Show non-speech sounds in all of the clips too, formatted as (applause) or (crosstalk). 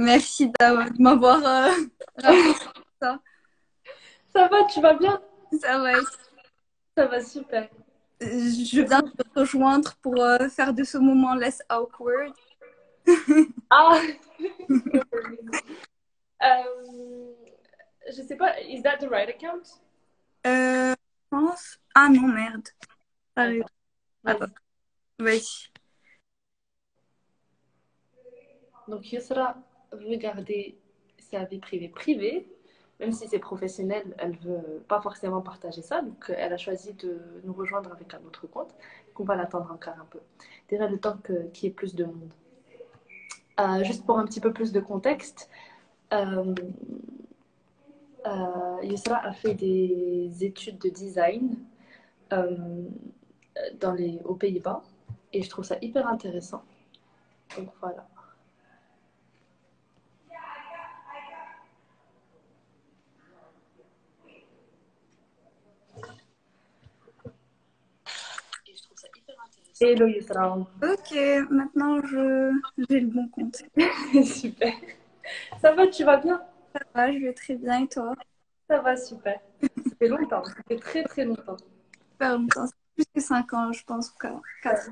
Merci de m'avoir euh, (laughs) rappelé ça. Ça va, tu vas bien? Ça va. Ça va super. Je viens de te rejoindre pour euh, faire de ce moment less awkward. (laughs) ah (laughs) euh, Je sais pas, is that the right account? Euh, Je pense. Ah non, merde. Allez. Vas-y. Oui. Donc Yusra veut garder sa vie privée privée, même si c'est professionnel, elle veut pas forcément partager ça. Donc elle a choisi de nous rejoindre avec un autre compte. Donc on va l'attendre encore un peu. Déjà le temps qu'il y ait plus de monde. Euh, juste pour un petit peu plus de contexte, euh, euh, Yusra a fait des études de design euh, dans les, aux Pays-Bas et je trouve ça hyper intéressant. Donc voilà. Et je trouve ça hyper intéressant. Hello Yusra. Ok, maintenant je j'ai le bon compte. (laughs) super. Ça va, tu vas bien? Ça va, je vais très bien et toi? Ça va, super. Ça fait longtemps, ça fait très très longtemps. Super longtemps, plus que 5 ans, je pense. 4.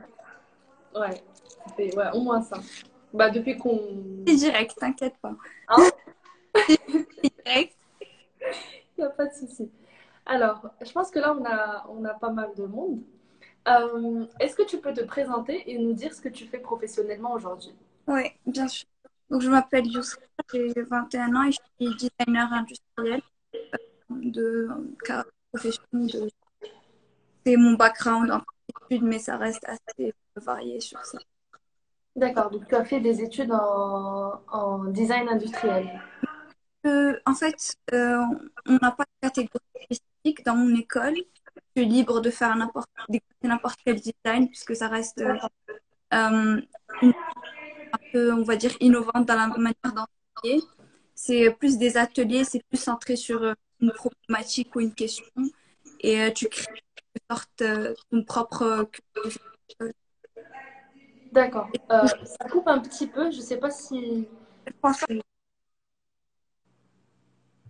Ouais, ça fait ouais, au moins ça. Bah, depuis qu'on. C'est direct, t'inquiète pas. Hein? (laughs) C'est direct. (laughs) Il n'y a pas de souci. Alors, je pense que là, on a, on a pas mal de monde. Euh, Est-ce que tu peux te présenter et nous dire ce que tu fais professionnellement aujourd'hui? Oui, bien sûr. Donc, je m'appelle Yousra, j'ai 21 ans et je suis designer industriel euh, de profession de... C'est mon background en études, mais ça reste assez varié sur ça. D'accord, donc tu as fait des études en, en design industriel. Euh, en fait, euh, on n'a pas de catégorie spécifique dans mon école. Suis libre de faire n'importe n'importe quel design puisque ça reste euh, euh, une- un peu, on va dire, innovante dans la manière d'enseigner. C'est plus des ateliers, c'est plus centré sur euh, une problématique ou une question et tu crées une sorte ton propre. D'accord. Euh, ça coupe un petit peu, je sais pas si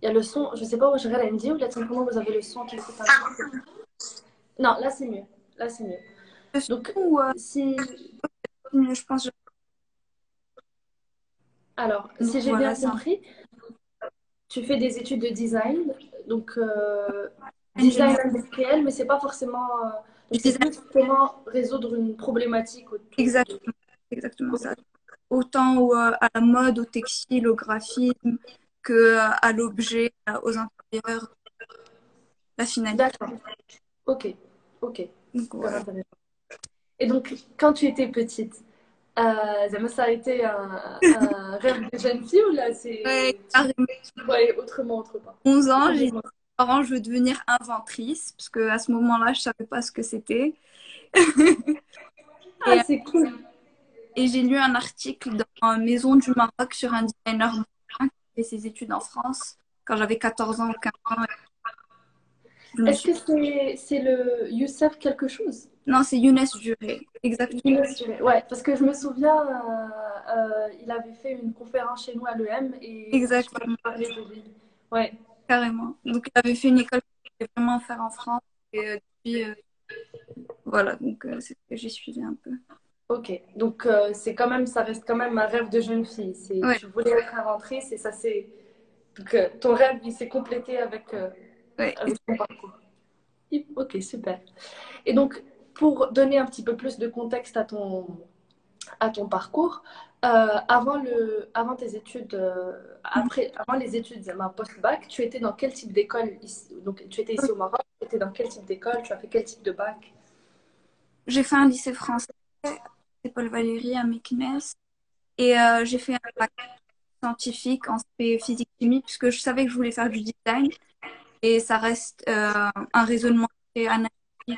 il y a le son, je sais pas où je regarde, me dit ou là simplement vous avez le son qui coupe un petit peu? Non, là c'est mieux. Là c'est mieux. ce Donc ou, euh, si je pense que alors, Donc, si j'ai voilà, bien compris, tu fais des études de design, donc euh, design industriel, mais c'est pas forcément euh, c'est comment résoudre une problématique autour de- Exactement, exactement ça. Autant au, euh, à la mode, au textile, au graphisme, que euh, à l'objet, euh, aux intérieurs, la finalité. D'accord. Ok, ok. Donc, voilà. Et donc, quand tu étais petite, euh, ça a été un, un (laughs) rêve de jeune fille ou là, c'est Ouais, voyais autrement autre part? 11 ans, j'ai dit parents, je veux devenir inventrice, parce que à ce moment-là, je savais pas ce que c'était. (laughs) Ah, c'est cool. Et j'ai lu un article dans Maison du Maroc sur un designer qui fait ses études en France quand j'avais 14 ans ou 15 ans. Est-ce que c'est c'est le Youssef quelque chose? Non, c'est Younes Duré. Exactement. Younes Duré. Ouais, parce que je me souviens, euh, euh, il avait fait une conférence chez nous à l'EM et Exactement. je de lui. Ouais, Carrément. Donc, il avait fait une école qu'il voulait vraiment faire en France. Et euh, depuis, euh, voilà, donc c'est ce que j'ai suivi un peu. ok. Donc, c'est quand même, ça reste quand même un rêve de jeune fille. C'est, Ouais. Tu voulais être inventrice et ça c'est. Donc, ton rêve, il s'est complété avec, Ouais. parcours. Ok, super. Et donc, pour donner un petit peu plus de contexte à ton, à ton parcours, euh, avant, le, avant tes études, euh, après, avant les études, post-bac, tu étais dans quel type d'école Donc, tu étais ici au Maroc, tu étais dans quel type d'école? Tu as fait quel type de bac? J'ai fait un lycée français, c'est Paul Valéry à Meknes. Et euh, j'ai fait un bac scientifique en physique-chimie, puisque je savais que je voulais faire du design. Et ça reste euh, un raisonnement très analytique et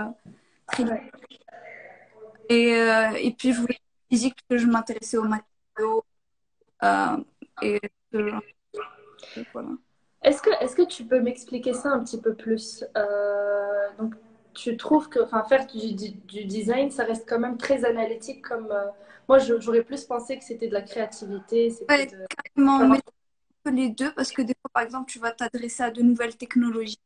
euh, très Et, euh, et puis, je voulais physique parce que je m'intéressais aux matériaux. Et voilà. Est-ce que, est-ce que tu peux m'expliquer ça un petit peu plus? Donc, tu trouves que faire du, du, design, ça reste quand même très analytique comme... Euh, moi, j'aurais plus pensé que c'était de la créativité. Ouais, de... carrément, mais les deux parce que des fois, par exemple, tu vas t'adresser à de nouvelles technologies.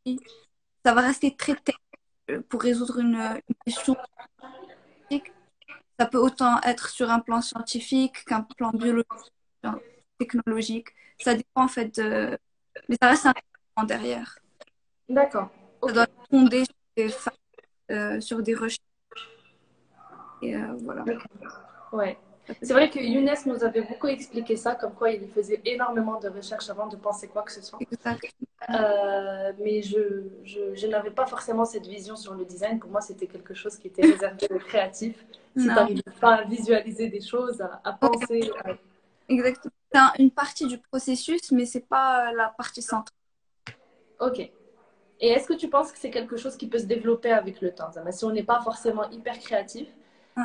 Ça va rester très technique pour résoudre une, une question ça peut autant être sur un plan scientifique qu'un plan biologique, technologique. Ça dépend en fait de... Mais ça reste un derrière. D'accord. Ça doit fonder sur des, euh, sur des recherches. Et euh, voilà. Ouais. C'est vrai que Younes nous avait beaucoup expliqué ça, comme quoi il faisait énormément de recherches avant de penser quoi que ce soit. Euh, mais je, je, je n'avais pas forcément cette vision sur le design. Pour moi, c'était quelque chose qui était réservé aux créatifs. (laughs) Si tu n'arrives pas à visualiser des choses, à, penser. Exactement. C'est une partie du processus, mais c'est pas la partie centrale. Ok. Et est-ce que tu penses que c'est quelque chose qui peut se développer avec le temps Si on n'est pas forcément hyper créatif,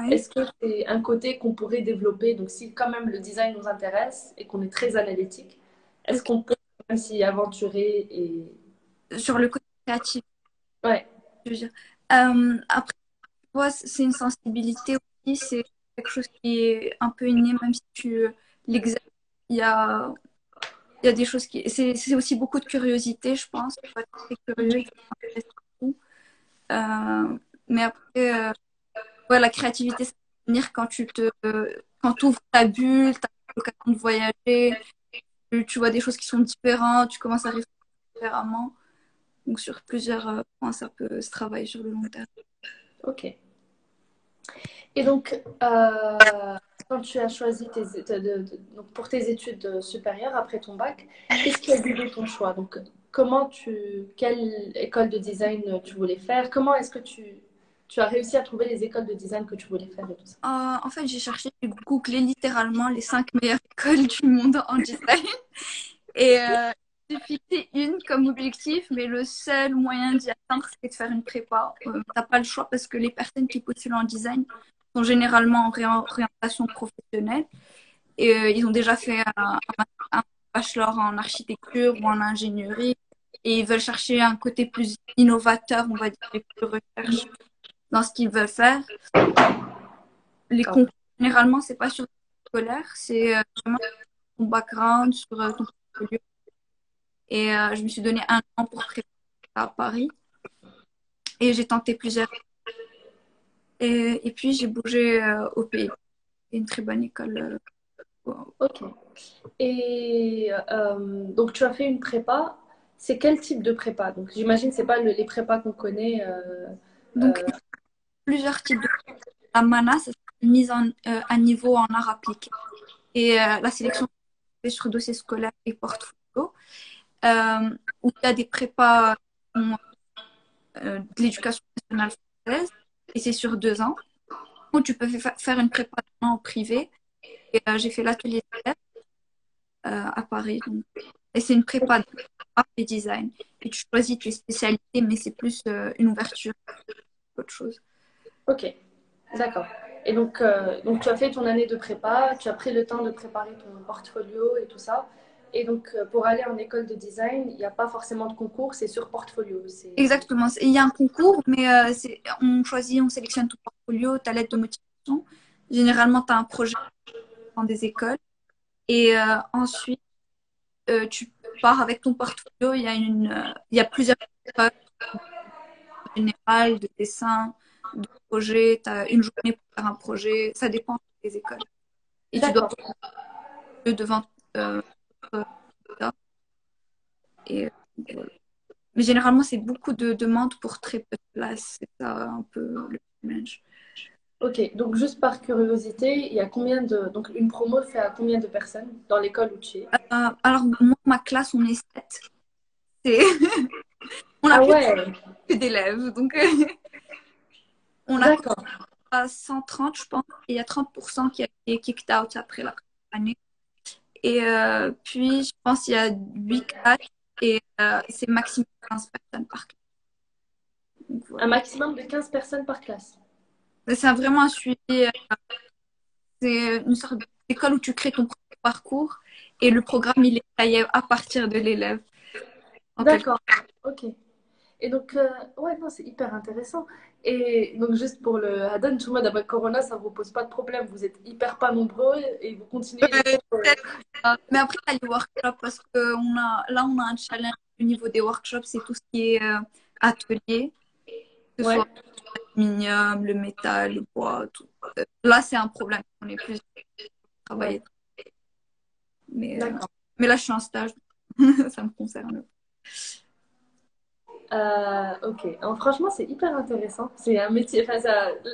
est-ce que c'est un côté qu'on pourrait développer? Donc, si quand même le design nous intéresse et qu'on est très analytique, est-ce qu'on peut même s'y aventurer et... Sur le côté créatif. Ouais. Je veux dire. Euh, après, c'est une sensibilité aussi, c'est quelque chose qui est un peu inné, même si tu l'exerces. Il y a, il y a des choses qui. C'est aussi beaucoup de curiosité, je pense. Il faut être très curieux euh, mais après, euh, la créativité, ça venir quand tu te, quand ouvres ta bulle, tu as l'occasion de voyager, tu, vois des choses qui sont différentes, tu commences à réfléchir différemment. Donc sur plusieurs euh, points, ça peut se travailler sur le long terme. Ok. Et donc, euh, quand tu as choisi tes, donc pour tes études supérieures après ton bac, qu'est-ce qui a guidé ton choix? Donc, comment tu, quelle école de design tu voulais faire? Comment est-ce que tu tu as réussi à trouver les écoles de design que tu voulais faire et tout ça euh, En fait, j'ai cherché, j'ai googlé littéralement les cinq meilleures (laughs) écoles du monde en design. Et euh, j'ai fixé une comme objectif, mais le seul moyen d'y atteindre, c'est de faire une prépa. Euh, tu n'as pas le choix parce que les personnes qui postulent en design sont généralement en réorientation professionnelle. Et euh, ils ont déjà fait un, un, bachelor en architecture ou en ingénierie. Et ils veulent chercher un côté plus innovateur, on va dire, plus recherche dans ce qu'ils veulent faire. Les concours, généralement, c'est pas sur scolaire, c'est euh, vraiment sur ton background, sur euh, ton portfolio. Et euh, je me suis donné un an pour préparer à Paris. Et j'ai tenté plusieurs. Et, et puis, j'ai bougé au pays. C'est une très bonne école. Ok. Et donc, tu as fait une prépa. C'est quel type de prépa? Donc, j'imagine c'est pas les prépas qu'on connaît. Donc, plusieurs types de la MANA, c'est mise en, euh, à niveau en art appliqué. Et euh, la sélection sur dossier scolaire et portfolio, euh, où il y a des prépas de l'éducation nationale française, et c'est sur deux ans, où tu peux faire une prépa en privé. Et j'ai fait l'atelier à Paris. Et c'est une prépa d'art et design. Et tu choisis tes spécialités, mais c'est plus une ouverture qu'autre chose. Ok, d'accord. Et donc, euh, donc, tu as fait ton année de prépa, tu as pris le temps de préparer ton portfolio et tout ça. Et donc, euh, pour aller en école de design, il n'y a pas forcément de concours, c'est sur portfolio. Exactement. Il y a un concours, mais euh, on choisit, on sélectionne ton portfolio, ta lettre de motivation. Généralement, tu as un projet dans des écoles. Et ensuite, tu pars avec ton portfolio. Il y a, une, il y a plusieurs écoles générales de dessin, de projet, tu as une journée pour faire un projet, ça dépend des écoles. Et tu dois devant euh, et, euh, mais généralement, c'est beaucoup de demandes pour très peu de place. C'est ça un peu le challenge. Ok, donc juste par curiosité, il y a combien de. Donc une promo fait à combien de personnes dans l'école où tu es? Euh, Alors, moi, ma classe, on est sept. C'est. (laughs) on a ah ouais. que d'élèves. Donc. (laughs) On a à 130, je pense, et il y a 30% qui a été kicked out après la année. Et euh, puis, je pense qu'il y a 8 classes et euh, c'est maximum 15 personnes par classe. Un maximum de 15 personnes par classe C'est vraiment un suivi. Euh, c'est une sorte d'école où tu crées ton parcours et le programme, il est taillé à partir de l'élève. D'accord, ok. Et donc, ouais, non, c'est hyper intéressant. Et donc, juste pour le Hadan, tu vois, d'abord Corona, ça ne vous pose pas de problème. Vous êtes hyper pas nombreux et vous continuez. mais après, il y a les workshops parce que on a, là, on a un challenge au niveau des workshops, c'est tout ce qui est euh, atelier, que ce soit l'aluminium, le métal, le bois, tout. Euh, là, c'est un problème. On est plus travailler. Mais, mais là, je suis en stage. (laughs) ça me concerne. Euh, ok, franchement, c'est hyper intéressant. C'est un métier, enfin,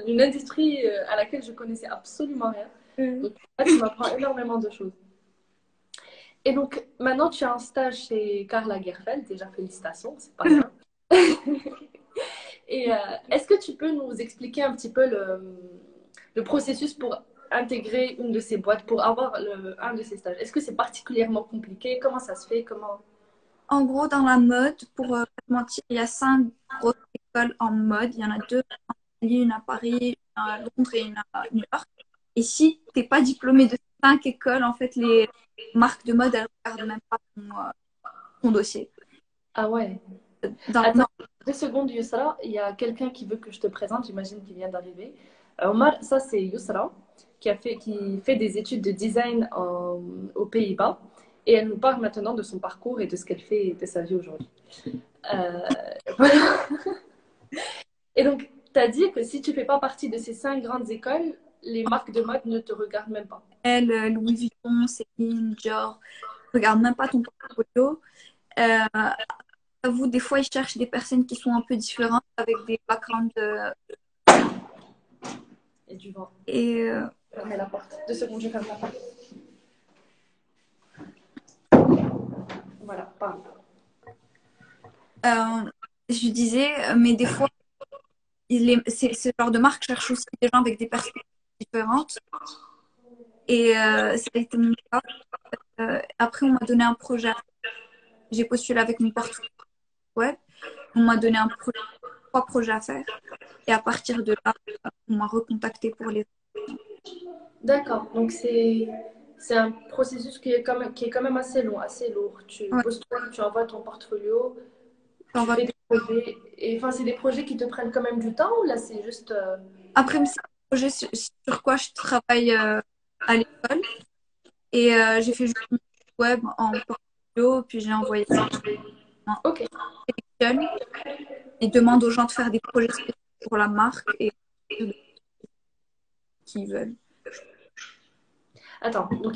une industrie euh, à laquelle je connaissais absolument rien. Mm. Donc, là, tu m'apprends énormément de choses. Et donc, maintenant, tu as un stage chez Carla Gerfeld. Déjà, félicitations, c'est pas bien. (laughs) Et euh, est-ce que tu peux nous expliquer un petit peu le, le, processus pour intégrer une de ces boîtes, pour avoir le, un de ces stages? Est-ce que c'est particulièrement compliqué? Comment ça se fait? Comment en gros, dans la mode, pour euh, mentir, il y a cinq grosses écoles en mode. Il y en a deux en une à Paris, une à Londres et une à New York. Et si tu n'es pas diplômé de cinq écoles, en fait, les marques de mode, elles ne regardent même pas ton, euh, dossier. Ah ouais dans Attends, deux secondes, Yusra. Il y a quelqu'un qui veut que je te présente. J'imagine qu'il vient d'arriver. Euh, Omar, ça c'est Yusra, qui, a fait, qui fait des études de design aux Pays-Bas. Et elle nous parle maintenant de son parcours et de ce qu'elle fait de sa vie aujourd'hui. Euh, (laughs) voilà. et donc, tu as dit que si tu fais pas partie de ces cinq grandes écoles, les marques de mode ne te regardent même pas. Elle, euh, Louis Vuitton, Céline, Dior, ne regardent même pas ton portfolio. Euh, vous, des fois, ils cherchent des personnes qui sont un peu différentes avec des backgrounds. Euh... Et du vent. Et. Euh... la porte. Deux secondes, je ferme la porte. Voilà, parle. Euh, je disais, mais des fois, il ce genre de marque cherche aussi des gens avec des perspectives différentes. Et euh, ça a été mon cas. Euh, après, on m'a donné un projet. J'ai postulé avec mon portfolio web. On m'a donné un projet, trois projets à faire. Et à partir de là, on m'a recontacté pour les. D'accord. Donc, c'est c'est un processus qui est, quand même, qui est quand même assez long, assez lourd. Tu postules, tu envoies ton portfolio, tu fais des projets. Et enfin, c'est des projets qui te prennent quand même du temps ou là, c'est juste. Euh, Après, c'est un projet sur, quoi je travaille euh, à l'école. Et euh, j'ai fait juste mon web en portfolio, puis j'ai envoyé ça. Ok. Et demande aux gens de faire des projets pour la marque et qui veulent. Attends, donc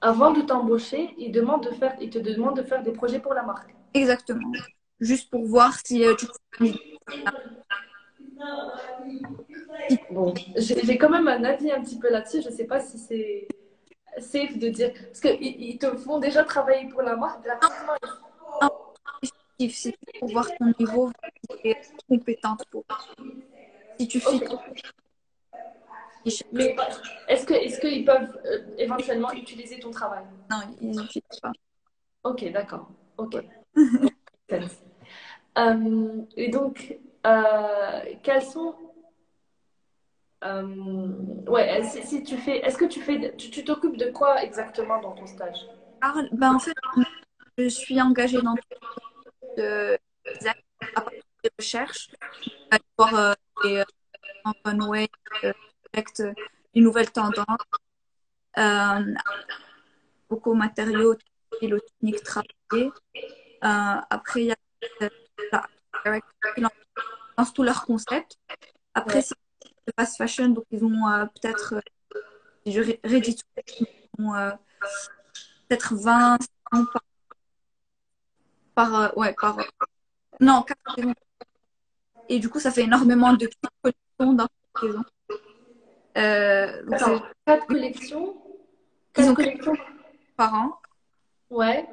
avant de t'embaucher, il, demande de faire... il te demande de faire des projets pour la marque. Exactement. Juste pour voir si euh, tu Bon, j'ai quand même un avis un petit peu là-dessus. Je ne sais pas si c'est safe de dire. Parce qu'ils te font déjà travailler pour la marque. C'est pour voir ton niveau et compétente pour. Si tu fais mais est-ce qu'ils est qu'ils peuvent euh, éventuellement utiliser ton travail? Non, ils n'utilisent pas. Ok, d'accord. Ok. (laughs) euh, et donc, euh, quels sont. Ouais, si, tu fais. Est-ce que tu fais. Tu t'occupes de quoi exactement dans ton stage? Ben, En fait, je suis engagée dans de, de recherche, voir les runway, les nouvelles tendances, euh, beaucoup de matériaux techniques travaillés. Euh, après, il y a la lance tous leurs concepts. Après, c'est fast fashion, donc ils ont euh, peut-être, euh, je Reddit, euh, peut-être 20 par, par, ouais, par, non, 4 Et du coup, ça fait énormément de collections dans cette saison. Euh, quatre collections Quatre collections par an. Ouais.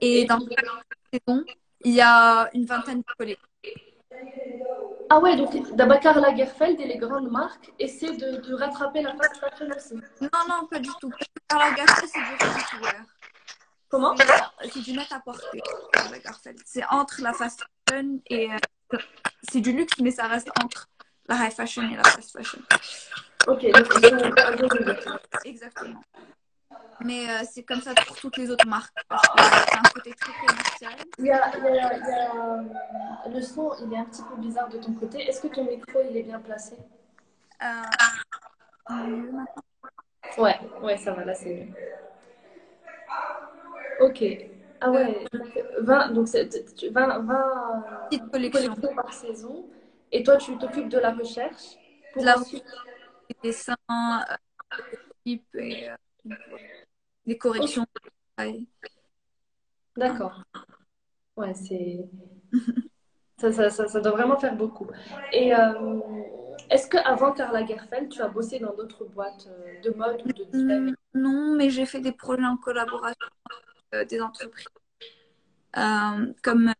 Et, dans chaque saison, il y a une vingtaine de collections. Ah ouais, donc Dabakar Lagerfeld et les grandes marques essaient de, de rattraper la fast fashion aussi. Non, non, pas du tout. Dabakar Lagerfeld, c'est du Comment? C'est du net à porter. C'est entre la fast fashion et. Euh, c'est du luxe, mais ça reste entre la high fashion et la fast fashion. Ok, donc Exactement. mais euh, c'est comme ça pour toutes les autres marques. Parce que c'est un côté très commercial. Il y a, il y a- il y a, euh, le son, il est un petit peu bizarre de ton côté. Est-ce que ton micro, il est bien placé? Euh. Ouais, ouais, ça va, là, c'est mieux. Ok. Ah ouais, donc 20, donc c'est- tu- 20, 20 Petite collection. collections par saison. Et toi, tu t'occupes de la recherche pour De la ensuite- Des dessins, euh, et euh, des corrections. D'accord. Ouais, c'est... (laughs) Ça, ça, ça, ça doit vraiment faire beaucoup. Et euh, est-ce qu'avant Karl Lagerfeld, tu as bossé dans d'autres boîtes euh, de mode ou de design? Hmm, Non, mais j'ai fait des projets en collaboration avec des entreprises comme.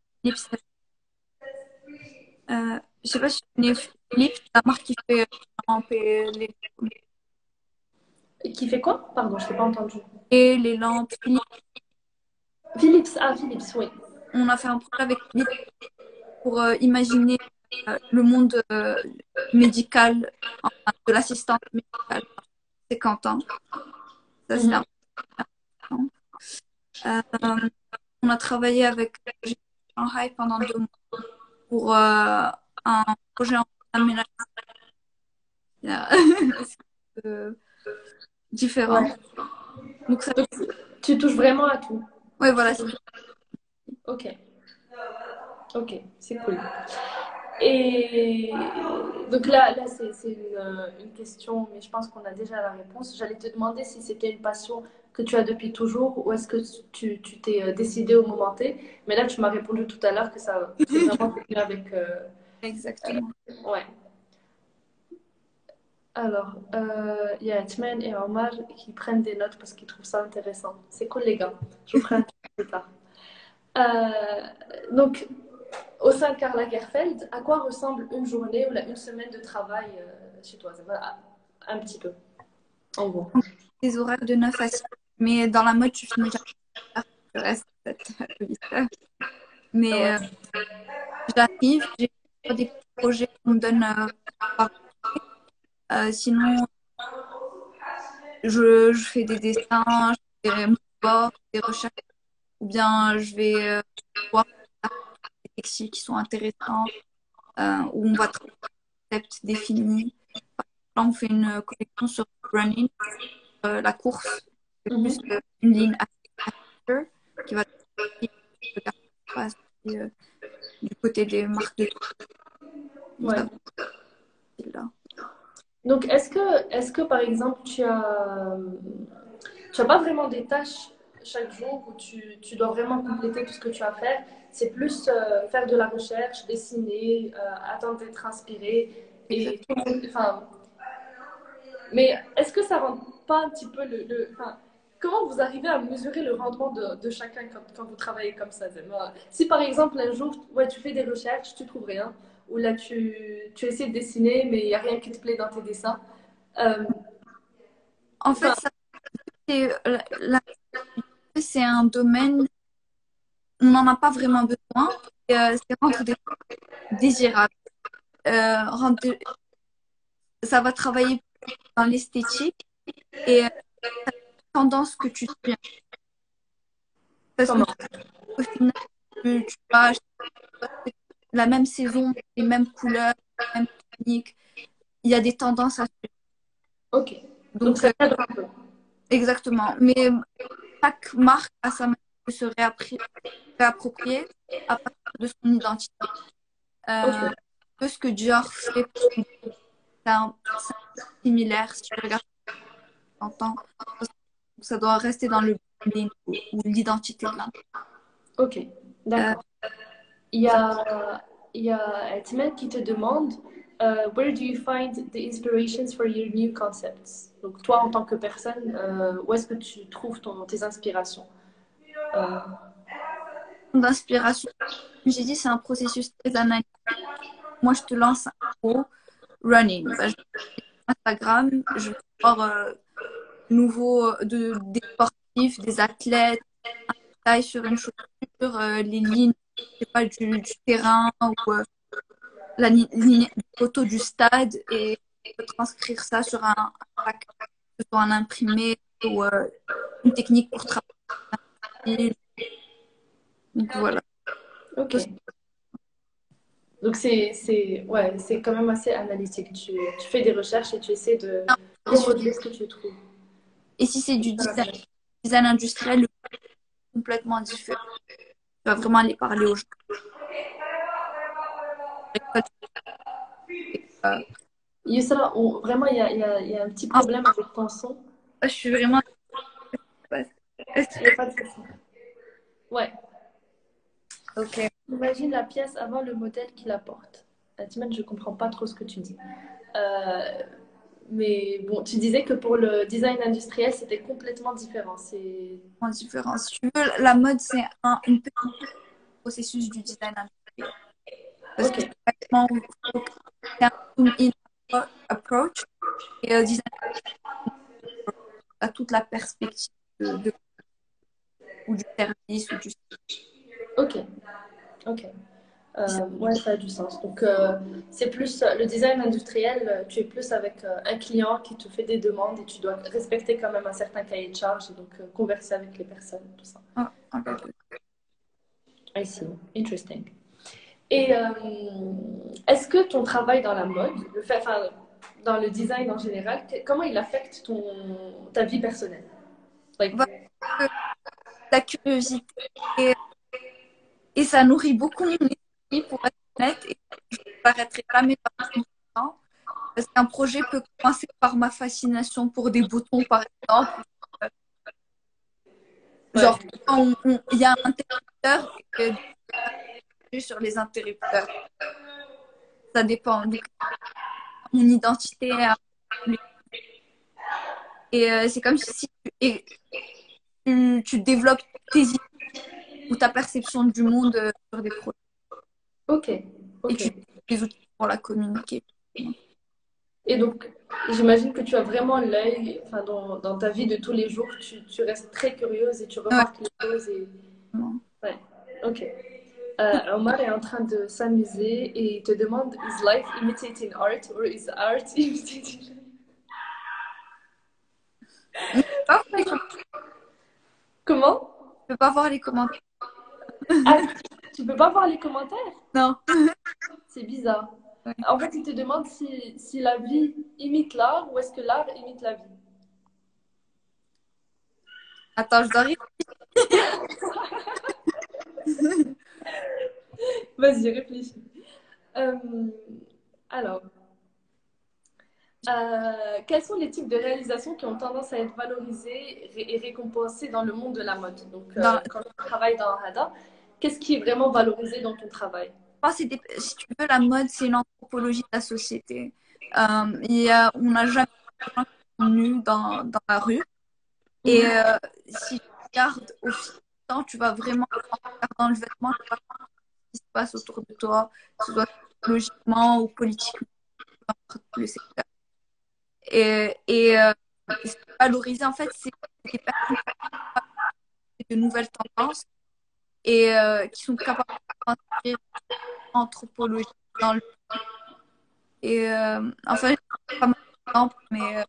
Euh, je sais pas si tu connais Philips, la marque qui fait euh, les les, Qui fait quoi? Pardon, je t'ai pas entendu. et les lampes. Philips. Philips, ah Philips, oui. On a fait un projet avec Philips pour euh, imaginer euh, le monde euh, médical, enfin, de l'assistante médicale. C'est Quentin. Ça, c'est Mhm. Euh, on a travaillé avec Shanghai pendant deux mois pour euh, un projet en (laughs) euh, différent. Ouais. Donc, ça, Donc, tu touches vraiment à tout. ouais, voilà, Ok. Ok, c'est cool. Et donc là, là c'est une, euh, une question, mais je pense qu'on a déjà la réponse. J'allais te demander si c'était une passion que tu as depuis toujours ou est-ce que tu t'es euh, décidé au moment T. Mais là, tu m'as répondu tout à l'heure que ça c'est vraiment (laughs) avec. euh, exactement. Ouais. Alors, euh, il y a Atman et Omar qui prennent des notes parce qu'ils trouvent ça intéressant. C'est cool, les gars. Je vous ferai un (laughs) truc plus tard. Euh, donc, au sein de Karl Lagerfeld, à quoi ressemble une journée ou une semaine de travail euh, chez toi? Ça va un petit peu, en gros. Des horaires de 9 à 6. Mais dans la mode, tu finis jamais. Je reste à la (laughs) Mais euh, j'arrive, j'ai des projets qu'on me donne euh, par euh, sinon, je, je fais des dessins, je fais des recherches, ou bien je vais euh, voir des textiles qui sont intéressants, euh, où on va travailler des concepts définis. Là, on fait une collection sur running, la course, c'est plus euh, une ligne qui va du côté des marques de Ouais. là. Donc, est-ce que, est-ce que, par exemple, tu as, tu as pas vraiment des tâches chaque jour où tu, tu dois vraiment compléter tout ce que tu as à faire? C'est plus euh, faire de la recherche, dessiner, euh, attendre d'être inspiré. Et, enfin, mais est-ce que ça rend pas un petit peu le, comment vous arrivez à mesurer le rendement de, de chacun quand, quand vous travaillez comme ça, Zema Si par exemple un jour, ouais, tu fais des recherches, tu trouves rien, ou là tu, tu essaies de dessiner, mais il n'y a rien qui te plaît dans tes dessins. euh, En fait, c'est, un domaine, on n'en a pas vraiment besoin. euh, c'est rendre des désirables. Euh, rendre de- ça va travailler dans l'esthétique et tendance que tu suis. Parce Comment? que au final, tu, tu vas acheter la même saison, les mêmes couleurs, les mêmes techniques. Il y a des tendances à suivre. Ok. Donc, Donc, ça euh, peu. Exactement. Mais chaque marque a sa manière de se réapproprier à partir de son identité. Euh, Ok. un peu ce que Dior fait, c'est similaire si tu regardes t'entends. Ça doit rester dans le branding ou, l'identité marque. Ok, d'accord. Il y a, il y a Edmund qui te demande euh, Where do you find the inspirations for your new concepts? Donc, toi, en tant que personne, euh, où est-ce que tu trouves ton, tes inspirations? Euh, d'inspiration. Comme J'ai dit, c'est un processus très analytique. Moi, je te lance un gros running. Bah, je Instagram, je vais voir euh, nouveau euh, de, des sportifs, des athlètes, un détail sur une chaussure, euh, les lignes, je sais pas, du, du terrain ou euh, la li- ligne photo du stade et transcrire ça sur un, un pack, que ce soit un imprimé ou euh, une technique pour travailler. Donc voilà. Ok. Donc c'est c'est ouais, c'est quand même assez analytique. Tu, tu fais des recherches et tu essaies de reproduire ce que tu trouves. Et si c'est du design, design industriel, complètement différent. Tu vas vraiment aller parler aux gens. Euh, Yusra, on- vraiment, il y a, y a- y a un petit problème avec ton son. je suis vraiment. Il n'y a pas de souci. Ouais. Ok. Imagine la pièce avant le modèle qui la porte. Timon, je comprends pas trop ce que tu dis. Euh, mais bon, tu disais que pour le design industriel, c'était complètement différent. C'est En différence. Si tu veux, la mode, c'est un une petite processus du design industriel. Parce que Ok. c'est un approach. Et euh, design à toute la perspective de, de- ou du service ou du ok, ok. Euh, ouais, ça a du sens. Donc, euh, c'est plus euh, le design industriel. Tu es plus avec un client qui te fait des demandes et tu dois respecter quand même un certain cahier de charge et donc converser avec les personnes, tout ça. Ah, ok. I see. Interesting. Et euh, est-ce que ton travail dans la mode, le fait, enfin, dans le design en général, comment il affecte ton, ta vie personnelle? Like, Bah, la curiosité et, et ça nourrit beaucoup pour être honnête et je ne m'arrêterai jamais par temps parce qu'un projet peut commencer par ma fascination pour des boutons par exemple. Genre il y a un interrupteur et que sur les interrupteurs. Ça dépend donc mon identité et euh, c'est comme si tu, et tu, tu développes tes idées ou ta perception du monde euh, sur des projets ok, et ok. tu des outils pour la communiquer. Et donc, j'imagine que tu as vraiment l'œil, enfin, dans, dans ta vie de tous les jours, tu, tu restes très curieuse et tu remarques les choses. Et... Ouais, ok. Euh, Omar est en train de s'amuser et il te demande Is life imitating art or is art (laughs) imitating? Life? Ah, je peux Comment? pas voir les commentaires. Ah, tu peux pas voir les commentaires? Non. (laughs) C'est bizarre. Ouais. En fait, il te demande si, si la vie imite l'art ou est-ce que l'art imite la vie? Attends, je dois rire. (laughs) Vas-y, réfléchis. Euh, alors, euh, quels sont les types de réalisations qui ont tendance à être valorisées et récompensées dans le monde de la mode? Donc, euh, quand tu travailles dans Hada, qu'est-ce qui est vraiment valorisé dans ton travail? Moi, c'est des- Si tu veux, la mode, c'est une anthropologie de la société. Euh, y a... On n'a jamais nus dans, dans la rue. Et euh, si tu regardes au fil du temps, tu vas vraiment en regardant le vêtement, tu vas voir ce qui se passe autour de toi, que ce soit logiquement ou politiquement, dans tous les secteurs. Et, et euh, valorisé, en fait, c'est des personnes de nouvelles tendances et euh, qui sont capables d'inscrire anthropologie dans le et euh, en fait pas mal d'exemples mais euh,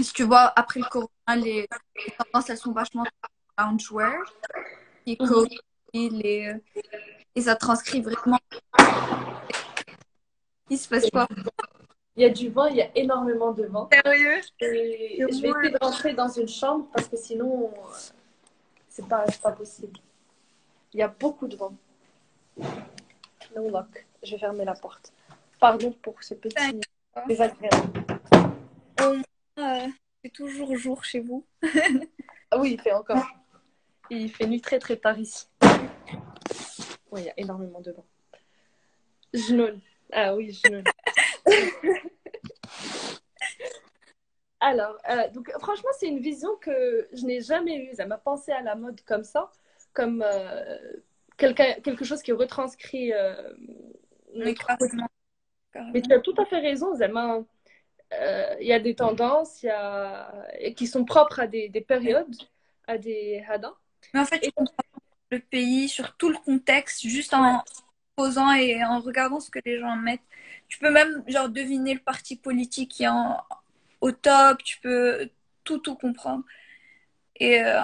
si tu vois après le corona les, les tendances elles sont vachement loungewear les et ça transcrit vraiment il se passe quoi Il y a du vent, il y a énormément de vent. sérieux? Et je vais essayer de rentrer dans une chambre parce que sinon, euh, c'est pas, c'est pas possible. Il y a beaucoup de vent. No lock. Je vais fermer la porte. Pardon pour ce petit désagréable. Euh, c'est toujours jour chez vous Ah oui, il fait encore. Il fait nuit très très tard ici. Oui, il y a énormément de vent. Genoun. Ah oui, genoun. (laughs) Alors, euh, donc franchement, c'est une vision que je n'ai jamais eue. Ça m'a pensé à la mode comme ça, comme euh, quelqu'un- quelque chose qui retranscrit euh, Mais notre mais tu as tout à fait raison, Zema. Euh, Il y a des tendances y a... et qui sont propres à des, des périodes, à des hadas. Mais en fait, comprends le pays sur tout le contexte, juste en posant et en regardant ce que les gens mettent. Tu peux même genre deviner le parti politique qui est en, au top, tu peux tout tout comprendre. Et euh,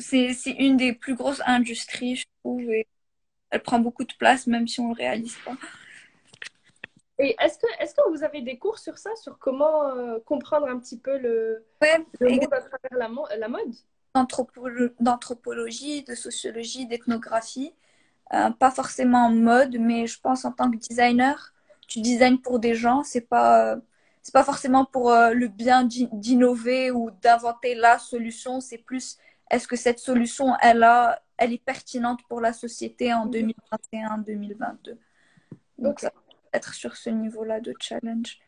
c'est une des plus grosses industries, je trouve. Et elle prend beaucoup de place, même si on ne le réalise pas. Et est-ce que, est que vous avez des cours sur ça, sur comment euh, comprendre un petit peu le, le monde à travers la, la mode? D'anthropologie, de sociologie, d'ethnographie. Euh, pas forcément en mode, mais je pense en tant que designer, tu designes pour des gens, c'est pas c'est pas forcément pour euh, le bien d'innover ou d'inventer la solution, c'est plus est-ce que cette solution elle a elle est pertinente pour la société en 2021-2022. Donc ça être sur ce niveau-là de challenge.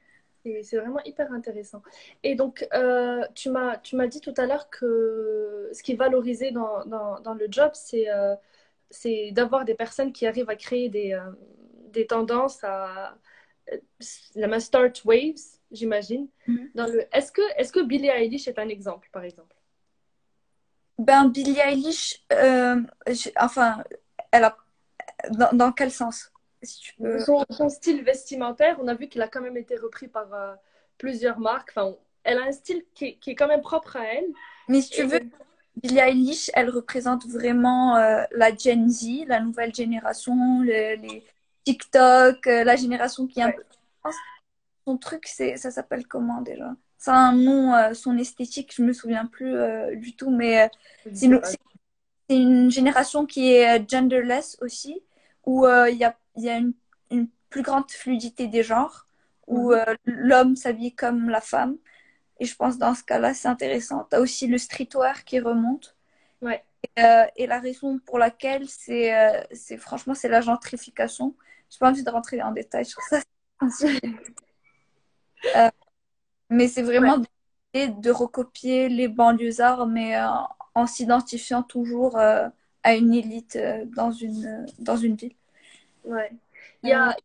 C'est vraiment hyper intéressant. Et donc, euh, tu m'as dit tout à l'heure que ce qui est valorisé dans, dans, dans le job, c'est euh, c'est d'avoir des personnes qui arrivent à créer des, euh, des tendances à la start waves, j'imagine. Dans le Est-ce que, est que Billie Eilish est un exemple, par exemple? Ben, Billie Eilish, enfin, elle a... Dans, dans quel sens son, style vestimentaire, on a vu qu'il a quand même été repris par euh, plusieurs marques. Enfin, elle a un style qui est, quand même propre à elle. Mais si tu veux, Billie Eilish, elle représente vraiment euh, la Gen Z, la nouvelle génération, les TikTok, euh, la génération qui est un peu. Son truc, c'est, ça s'appelle comment déjà? Ça a un nom, son esthétique, je me souviens plus du tout, mais c'est une, génération qui est genderless aussi, où il y a y a une, une, plus grande fluidité des genres, où mhm. euh, l'homme s'habille comme la femme. Et je pense dans ce cas-là, c'est intéressant. Tu as aussi le streetwear qui remonte. Ouais. Et, euh, et, la raison pour laquelle, c'est euh, franchement, c'est la gentrification. Je n'ai pas envie de rentrer en détail sur ça. (laughs) mais c'est vraiment de recopier les banlieusards, mais en s'identifiant toujours à une élite dans, une, dans une ville. Ouais. Il y a,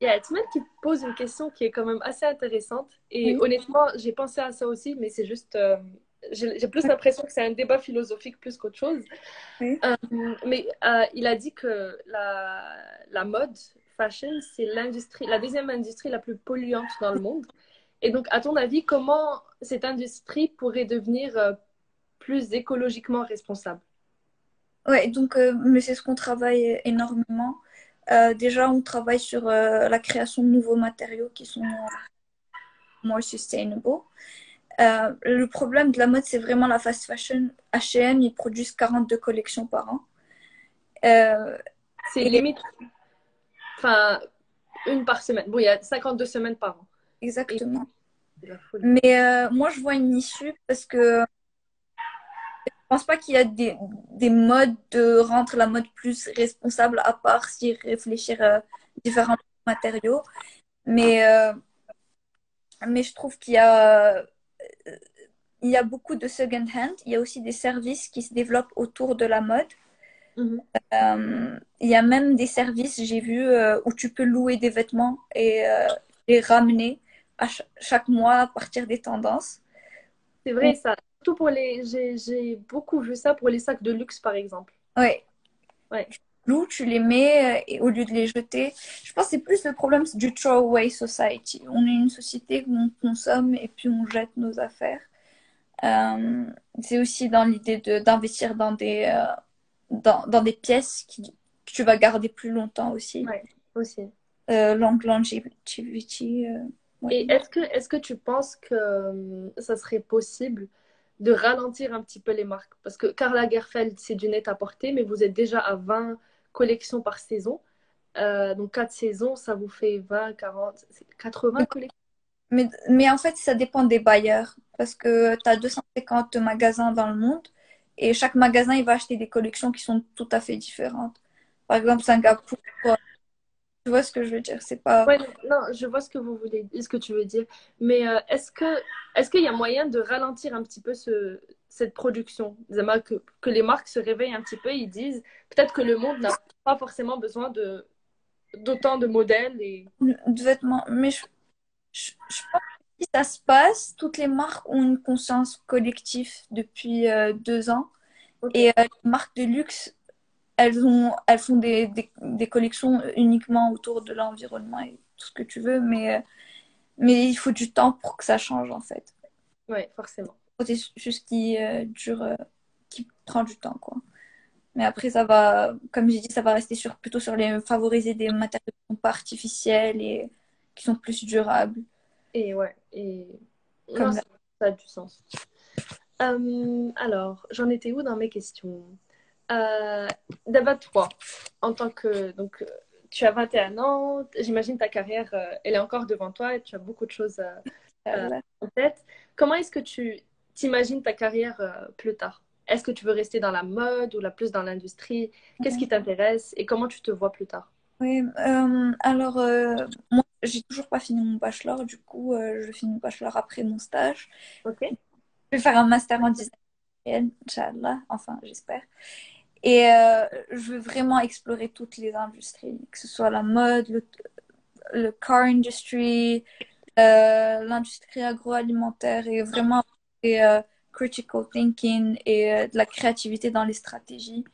il y a qui pose une question qui est quand même assez intéressante. Et honnêtement, j'ai pensé à ça aussi, mais c'est juste. Euh, j'ai plus l'impression que c'est un débat philosophique plus qu'autre chose. Euh, mais euh, il a dit que la, la mode, fashion, c'est l'industrie, la deuxième industrie la plus polluante dans le monde. Et donc, à ton avis, comment cette industrie pourrait devenir plus écologiquement responsable? Ouais, donc, mais c'est ce qu'on travaille énormément. Euh, déjà, on travaille sur euh, la création de nouveaux matériaux qui sont more sustainable. Euh, le problème de la mode, c'est vraiment la fast fashion. H&M, ils produisent 42 collections par an. c'est limite, enfin, une par semaine. Bon, il y a 52 semaines par an. Exactement. Mais moi, je vois une issue parce que je pense pas qu'il y a des, des, modes de rendre la mode plus responsable à part si réfléchir à différents matériaux. Mais, euh, mais je trouve qu'il y a, il y a beaucoup de second hand. Il y a aussi des services qui se développent autour de la mode. Mm-hmm. Euh, il y a même des services, j'ai vu, euh, où tu peux louer des vêtements et les ramener à chaque mois à partir des tendances. C'est vrai, ça pour les. J'ai beaucoup vu ça pour les sacs de luxe, par exemple. Oui. Ouais. Loup, tu les mets euh, et au lieu de les jeter. Je pense que c'est plus le problème du throwaway society. On est une société où on consomme et puis on jette nos affaires. Euh, c'est aussi dans l'idée d'investir dans des euh, dans, dans, des pièces qui, que tu vas garder plus longtemps aussi. Ouais, aussi. long longevity. Et est-ce que, est que tu penses que ça serait possible de ralentir un petit peu les marques? Parce que Karl Lagerfeld, c'est du net à porter, mais vous êtes déjà à 20 collections par saison. Euh, donc 4 saisons, ça vous fait 20, 40, 80 collections? Mais, mais en fait, ça dépend des bailleurs. Parce que tu as 250 magasins dans le monde et chaque magasin, il va acheter des collections qui sont tout à fait différentes. Par exemple, Singapour, tu vois ce que je veux dire C'est pas. non, je vois ce que vous voulez, ce que tu veux dire. Mais euh, est-ce que, est-ce qu'il y a moyen de ralentir un petit peu ce, cette production? Que, que les marques se réveillent un petit peu, ils disent peut-être que le monde n'a pas forcément besoin de d'autant de modèles et de vêtements. Mais je, je, pense que si ça se passe, toutes les marques ont une conscience collective depuis euh, deux ans. Et euh, les marques de luxe elles, ont, elles font des, des, des collections uniquement autour de l'environnement et tout ce que tu veux, mais, mais il faut du temps pour que ça change en fait. Oui, forcément. C'est juste qui euh, dure euh, qui prend du temps, quoi. Mais après, ça va, comme j'ai dit, ça va rester sur, plutôt sur les favoriser des matériaux qui sont pas artificiels et qui sont plus durables. Et ouais, et comme ça, ça, a du sens. Euh, alors, j'en étais où dans mes questions? D'abord, toi, en tant que. Donc, tu as 21 ans, j'imagine ta carrière, euh, elle est encore devant toi et tu as beaucoup de choses euh, en tête. Comment est-ce que tu t'imagines ta carrière plus tard? Est-ce que tu veux rester dans la mode ou la plus dans l'industrie? Qu'est-ce qui t'intéresse et comment tu te vois plus tard? Oui, euh, alors euh, moi, j'ai toujours pas fini mon bachelor, du coup, euh, je finis mon bachelor après mon stage. Ok. Je vais faire un master en design, Inch'Allah, enfin, j'espère. Et je veux vraiment explorer toutes les industries, que ce soit la mode, le, le car industry, l'industrie agroalimentaire et vraiment. Et, critical thinking et euh, de la créativité dans les stratégies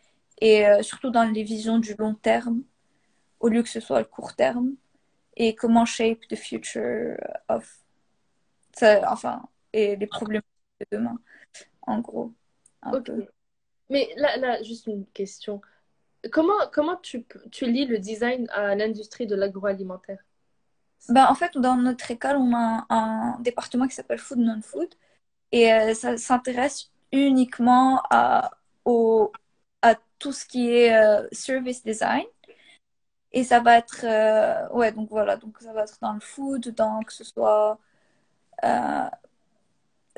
et euh, surtout dans les visions du long terme au lieu que ce soit le court terme et comment shape the future of ça, enfin et les problèmes de demain en gros mais là, juste une question comment comment tu, tu lis le design à l'industrie de l'agroalimentaire? Ben, en fait dans notre école on a un département qui s'appelle food non food et euh, ça s'intéresse uniquement à, au, à tout ce qui est euh, service design. Et ça va être, euh, ouais, donc voilà, donc ça va être dans le food, dans que ce soit,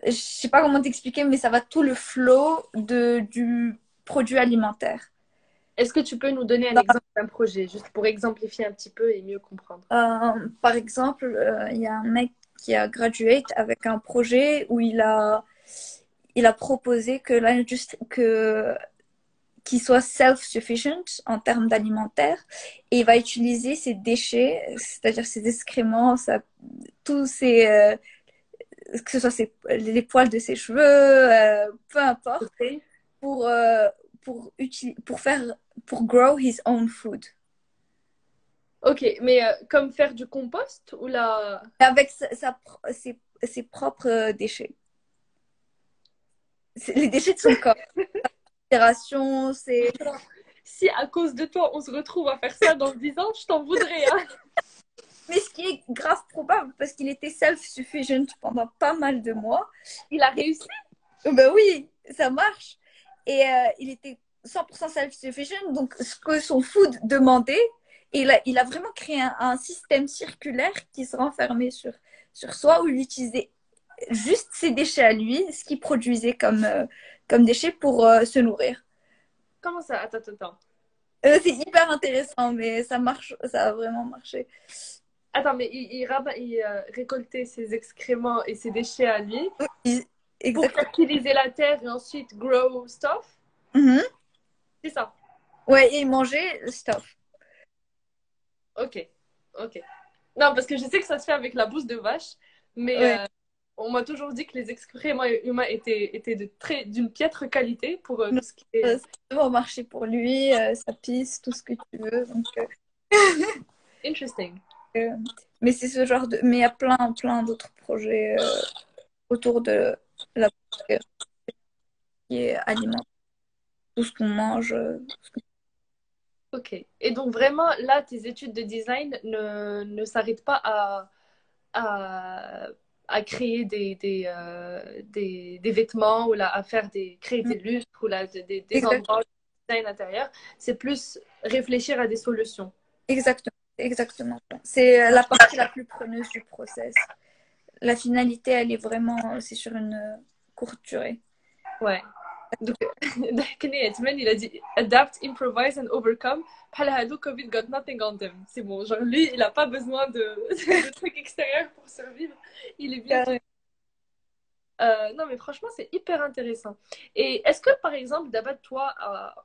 je sais pas comment t'expliquer, mais ça va tout le flow de, du produit alimentaire. Est-ce que tu peux nous donner un exemple d'un projet, juste pour exemplifier un petit peu et mieux comprendre? Par exemple, il y a un mec qui a gradué avec un projet où il a, il a proposé que l'industrie, que, qu'il soit self-sufficient en termes d'alimentaire et il va utiliser ses déchets, c'est-à-dire ses excréments, ça, tous ses, euh, que ce soit ses, les poils de ses cheveux, euh, peu importe, pour, euh, pour, pour faire, pour grow his own food. Ok, mais euh, comme faire du compost ou la... Avec sa, ses, ses, propres euh, déchets. Les déchets de son corps. (laughs) c'est... Si à cause de toi, on se retrouve à faire ça dans 10 ans, je t'en voudrais. Hein. (laughs) Mais ce qui est grave probable, parce qu'il était self-sufficient pendant pas mal de mois. Il a réussi Ben oui, ça marche. Et euh, il était 100% self-sufficient, donc ce que son food demandait, et il a, il a vraiment créé un, système circulaire qui se renfermait sur, sur soi où il utilisait juste ses déchets à lui, ce qu'il produisait comme, euh, comme déchets pour euh, se nourrir. Comment ça? Attends, attends. Euh, c'est hyper intéressant, mais ça marche, ça a vraiment marché. Attends, mais il, il, récoltait ses excréments et ses déchets à lui pour fertiliser la terre et ensuite grow stuff. Mm-hmm. C'est ça. Ouais, et il mangeait stuff. Ok, ok. Non, parce que je sais que ça se fait avec la bouse de vache, mais euh, on m'a toujours dit que les excréments humains étaient, étaient de très d'une piètre qualité pour euh, tout ce qui est. Ça va marcher pour lui, euh, sa pisse, tout ce que tu veux. Donc, Interesting. Mais c'est ce genre de. Mais il y a plein, plein d'autres projets autour de la qui est alimentaire. Tout ce qu'on mange, Ok. Et donc vraiment, là, tes études de design ne, ne s'arrêtent pas à, à, à créer des, des, euh, des, des, vêtements ou là, à faire des, créer des mm. lustres ou là, des, des endroits de design intérieur. C'est plus réfléchir à des solutions. Exactement. Exactement. C'est la partie la plus preneuse du process. La finalité, elle est vraiment, c'est sur une courte durée. Ouais. Donc, (laughs) il a dit adapt, improvise and overcome. Covid got nothing on them. C'est bon, genre lui, il n'a pas besoin de, (laughs) de, trucs extérieurs pour survivre. Il est bien. Euh, non, mais franchement, c'est hyper intéressant. Et est-ce que, par exemple, d'abord, toi,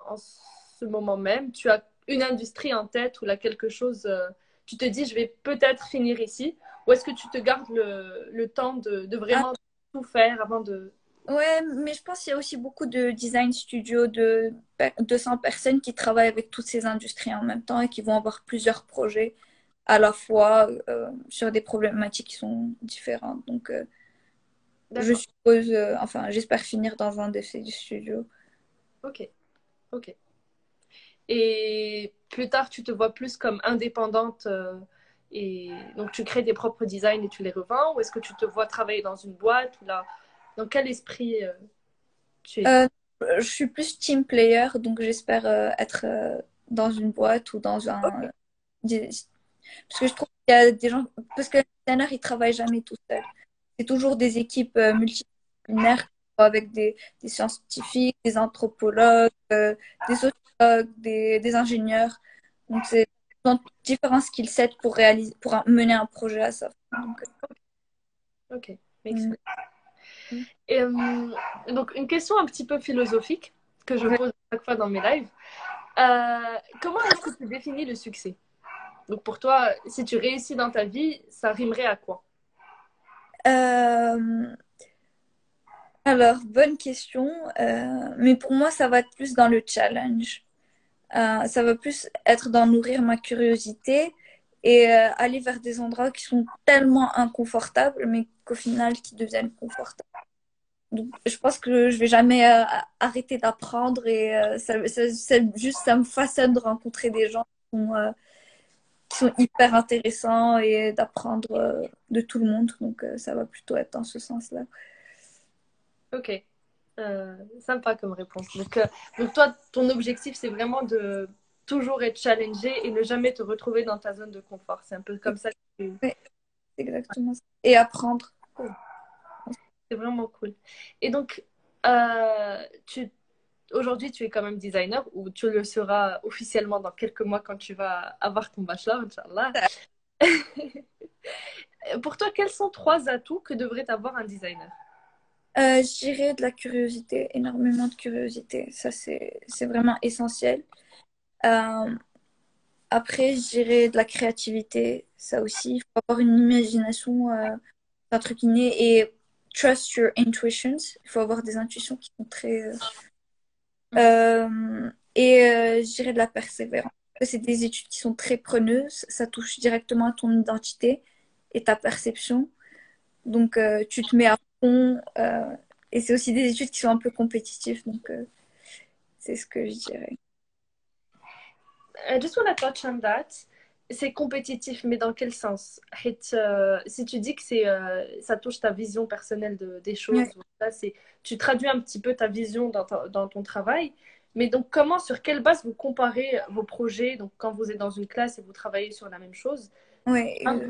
en ce moment même, tu as une industrie en tête ou là quelque chose, euh, tu te dis, je vais peut-être finir ici Ou est-ce que tu te gardes le, le temps de, de vraiment ah. tout faire avant de, Ouais, mais je pense qu'il y a aussi beaucoup de design studios de 200 personnes qui travaillent avec toutes ces industries en même temps et qui vont avoir plusieurs projets à la fois euh, sur des problématiques qui sont différentes. Donc, euh, je suppose, enfin, j'espère finir dans un de ces studios Ok, ok. Et plus tard, tu te vois plus comme indépendante euh, et donc tu crées tes propres designs et tu les revends ou est-ce que tu te vois travailler dans une boîte ou là, dans quel esprit euh, tu es? Euh, je suis plus team player, donc j'espère être dans une boîte ou dans un... Des- Parce que je trouve qu'il y a des gens... Parce que les designers, ils travaillent jamais tout seuls. C'est toujours des équipes multidisciplinaires avec des, des scientifiques, des anthropologues, des sociologues, des, des ingénieurs. Donc, c'est ont différents skill sets pour réaliser, pour un- mener un projet à ça. Donc, ok, makes euh, sense. Et, euh, donc une question un petit peu philosophique que je pose à chaque fois dans mes lives. Euh, comment est-ce que tu définis le succès? Donc pour toi, si tu réussis dans ta vie, ça rimerait à quoi? Euh, alors, bonne question. Euh, mais pour moi, ça va être plus dans le challenge. Euh, ça va plus être dans nourrir ma curiosité et euh, aller vers des endroits qui sont tellement inconfortables, mais qu'au final, qui deviennent confortables. Donc, je pense que je vais jamais euh, arrêter d'apprendre et ça, juste, ça me façonne de rencontrer des gens qui sont, qui sont hyper intéressants et d'apprendre de tout le monde. Donc, ça va plutôt être dans ce sens-là. Ok, Euh, sympa comme réponse. Donc, euh, donc toi, ton objectif, c'est vraiment de toujours être challengé et ne jamais te retrouver dans ta zone de confort. C'est un peu comme ça que tu... C'est exactement. Et apprendre. C'est vraiment cool. Et donc, euh, tu, aujourd'hui, tu es quand même designer ou tu le seras officiellement dans quelques mois quand tu vas avoir ton bachelor, Inch'Allah. (laughs) Pour toi, quels sont trois atouts que devrait avoir un designer? Euh, de la curiosité, énormément de curiosité. Ça, c'est, vraiment essentiel. Euh, après, je dirais de la créativité. Ça aussi, il faut avoir une imagination, euh, un et trust your intuitions. Il faut avoir des intuitions qui sont très... euh, euh, et je de la persévérance. C'est des études qui sont très preneuses. Ça touche directement à ton identité et ta perception. Donc, tu te mets à euh, et c'est aussi des études qui sont un peu compétitives. Donc, euh, c'est ce que je dirais. I just want to touch on that. C'est compétitif, mais dans quel sens? Euh, si tu dis que c'est, ça touche ta vision personnelle de, des choses, Ouais. là, c'est, tu traduis un petit peu ta vision dans, ta- dans ton travail. Mais donc, comment, sur quelle base vous comparez vos projets? Donc, quand vous êtes dans une classe et vous travaillez sur la même chose, Ouais, Ah, euh,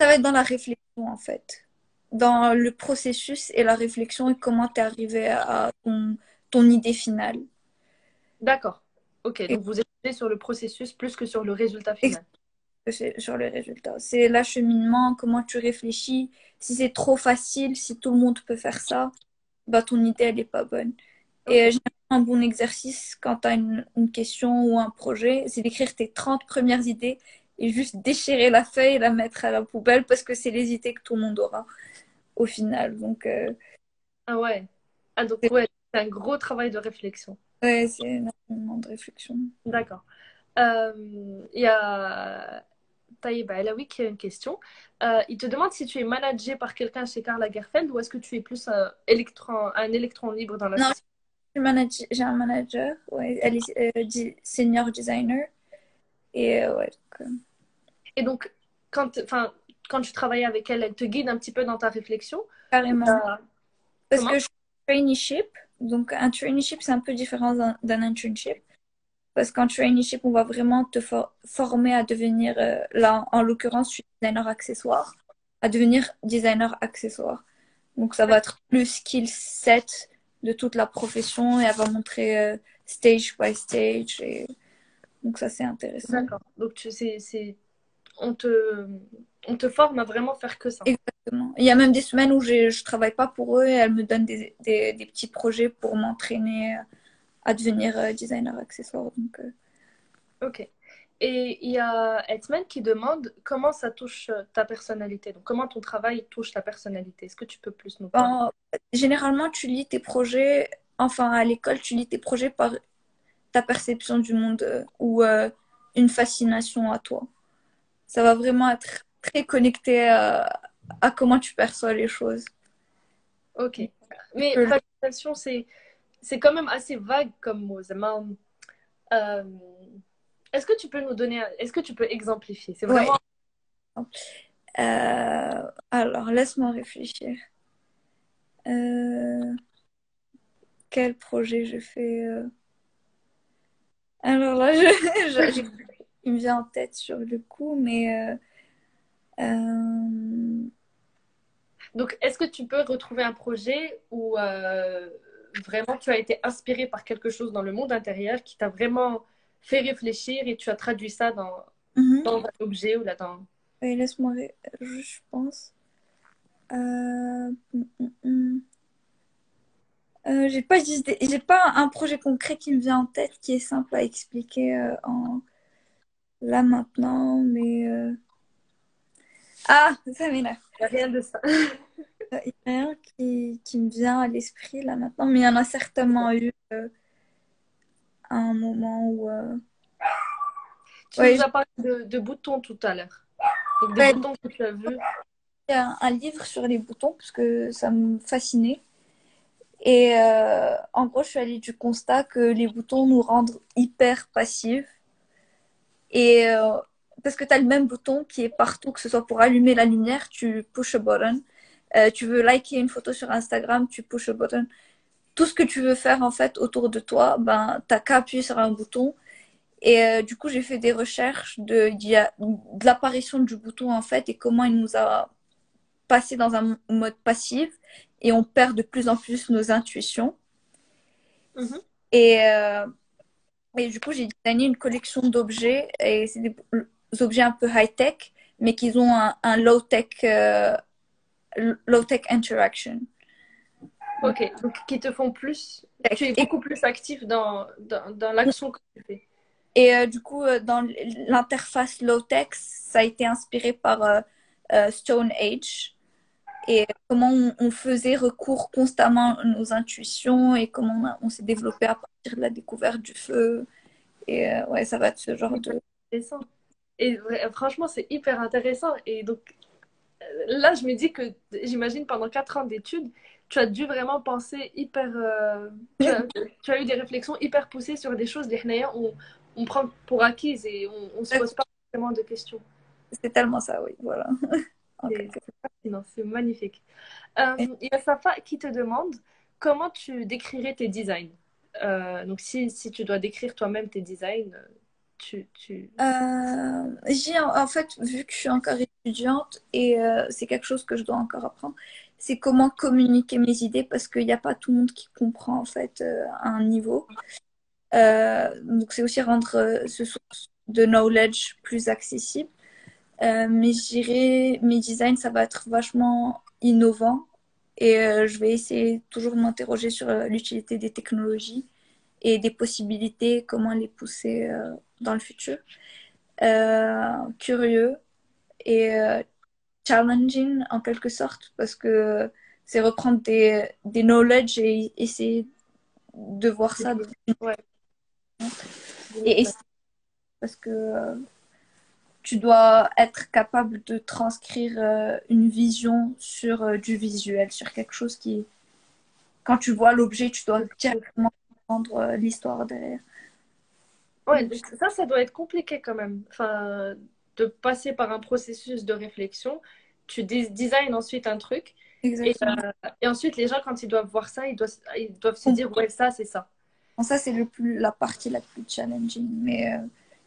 ça va être dans la réflexion, en fait. Dans le processus et la réflexion et comment tu es arrivé à ton, ton idée finale. d'accord. Ok, Et donc vous étudiez sur le processus plus que sur le résultat final. sur les résultats. C'est l'acheminement, comment tu réfléchis. Si c'est trop facile, si tout le monde peut faire ça, bah ton idée, elle n'est pas bonne. Et généralement, un bon exercice quand tu as une, une question ou un projet, c'est d'écrire tes 30 premières idées et juste déchirer la feuille et la mettre à la poubelle parce que c'est les idées que tout le monde aura au final. Donc, euh, ah ouais. Ah donc c'est ouais, c'est un gros travail de réflexion. ouais, c'est énormément de réflexion. D'accord. Euh, Il y a Taïba Elawi qui a une question. Euh, il te demande si tu es managé par quelqu'un chez Karl Lagerfeld ou est-ce que tu es plus un électron, un électron libre dans la Non, société? j'ai un manager, ouais, elle est senior designer. Et ouais, donc, Et donc, quand, quand tu travailles avec elle, elle te guide un petit peu dans ta réflexion carrément. t'as- Parce que je suis traineeship, donc un traineeship, c'est un peu différent d'un internship. Parce qu'en traineeship, on va vraiment te for- former à devenir, euh, là, en l'occurrence, je suis designer accessoire, à devenir designer accessoire. Donc, ça va être le skill set de toute la profession et elle va montrer euh, stage by stage. Et... Donc, ça, c'est intéressant. D'accord. Donc, c'est, on te, on te forme à vraiment faire que ça. Exactement. Il y a même des semaines où je je travaille pas pour eux et elles me donnent des, des, des petits projets pour m'entraîner à devenir euh, designer accessoire. Donc, euh, Ok. Et il y a Edman qui demande comment ça touche euh, ta personnalité. Donc, comment ton travail touche ta personnalité? Est-ce que tu peux plus nous parler? en- généralement, tu lis tes projets, enfin à l'école, tu lis tes projets par ta perception du monde euh, ou euh, une fascination à toi. Ça va vraiment être très connecté à, à comment tu perçois les choses. Ok. Mais fascination, c'est c'est quand même assez vague comme mot. Euh, est-ce que tu peux nous donner, est-ce que tu peux exemplifier? C'est vraiment. Euh, alors, laisse-moi réfléchir. Euh, quel projet je fais Alors là, je, (laughs) il me vient en tête sur le coup, mais. Donc, est-ce que tu peux retrouver un projet où vraiment tu as été inspiré par quelque chose dans le monde intérieur qui t'a vraiment fait réfléchir et tu as traduit ça dans, mhm. dans un objet ou là dans. Oui, laisse-moi, je pense. Euh... Mm, mm, mm. Euh, j'ai pas j'ai pas un projet concret qui me vient en tête qui est simple à expliquer euh, en là maintenant, mais euh, ah, ça m'énerve. Rien de ça. (laughs) Il n'y a rien qui, qui, me vient à l'esprit là maintenant, mais il y en a certainement eu euh, un moment où. Euh... Tu nous as parlé de, de, boutons tout à l'heure. Des boutons que tu as vus. Il y a un livre sur les boutons parce que ça me fascinait. Et euh, en gros, je suis allée du constat que les boutons nous rendent hyper passifs. Et euh, parce que tu as le même bouton qui est partout, que ce soit pour allumer la lumière, tu push a button. Euh, tu veux liker une photo sur Instagram, tu push a button. Tout ce que tu veux faire en fait autour de toi, ben t'as qu'à appuyer sur un bouton. Et euh, du coup, j'ai fait des recherches de, de l'apparition du bouton en fait et comment il nous a passé dans un mode passif et on perd de plus en plus nos intuitions. Mm-hmm. Et, euh, et du coup, j'ai designé une collection d'objets et c'est des objets un peu high-tech, mais qui ont un, low-tech euh, low-tech interaction. Ok, donc qui te font plus, tu es beaucoup plus actif dans, dans, dans l'action que tu fais. Et euh, du coup, euh, dans l'interface low-tech, ça a été inspiré par Stone Age et comment on, faisait recours constamment à nos intuitions et comment on, s'est développé à partir de la découverte du feu. Et ouais, ça va être ce genre de. Intéressant. Et franchement, c'est hyper intéressant. Et donc, euh, là, je me dis que j'imagine pendant quatre ans d'études, tu as dû vraiment penser hyper. Euh, tu, as, (laughs) eu des réflexions hyper poussées sur des choses, les on, on prend pour acquises et on ne se pose pas vraiment de questions. C'est tellement ça, oui, voilà. (laughs) C'est c'est magnifique. Euh, il y a Safa qui te demande comment tu décrirais tes designs. donc, si, si, tu dois décrire toi-même tes designs, tu, tu... Euh, j'ai en fait, vu que je suis encore étudiante et euh, c'est quelque chose que je dois encore apprendre, c'est comment communiquer mes idées parce qu'il n'y a pas tout le monde qui comprend en fait euh, à un niveau. donc c'est aussi rendre ce source de knowledge plus accessible. Mais je dirais, mes designs, ça va être vachement innovant et je vais essayer toujours de m'interroger sur l'utilité des technologies et des possibilités, comment les pousser dans le futur. Euh, curieux et euh, challenging en quelque sorte parce que c'est reprendre des, des knowledge et essayer de voir ça. Ouais. Et, parce que euh, tu dois être capable de transcrire une vision sur du visuel, sur quelque chose qui, quand tu vois l'objet, tu dois directement comprendre l'histoire derrière. Ouais, ça, ça doit être compliqué quand même. Enfin, de passer par un processus de réflexion. Tu designes ensuite un truc. Exactement. Euh, et, ensuite, les gens, quand ils doivent voir ça, ils doivent, ils doivent se dire, ouais, ça, c'est ça. ça, c'est la partie la plus challenging. Mais euh,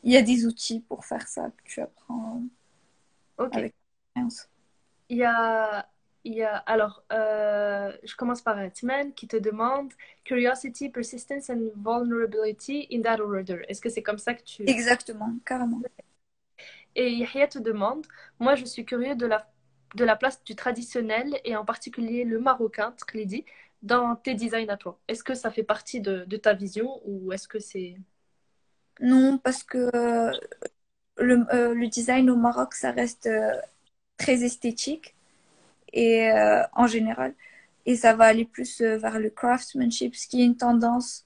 il y a des outils pour faire ça que tu apprends Ok. avec l'expérience. Il y a il y a, alors, euh, je commence par Atman qui te demande Curiosity, Persistence and Vulnerability in that order. Est-ce que c'est comme ça que tu... Exactement, carrément. Et Yahya te demande Moi, je suis curieux de la, de la place du traditionnel et en particulier le marocain, dit, dans tes designs à toi. Est-ce que ça fait partie de, de ta vision ou est-ce que c'est... Non, parce que euh, le, euh, le, design au Maroc, ça reste très esthétique et euh, en général. Et ça va aller plus euh, vers le craftsmanship, ce qui est une tendance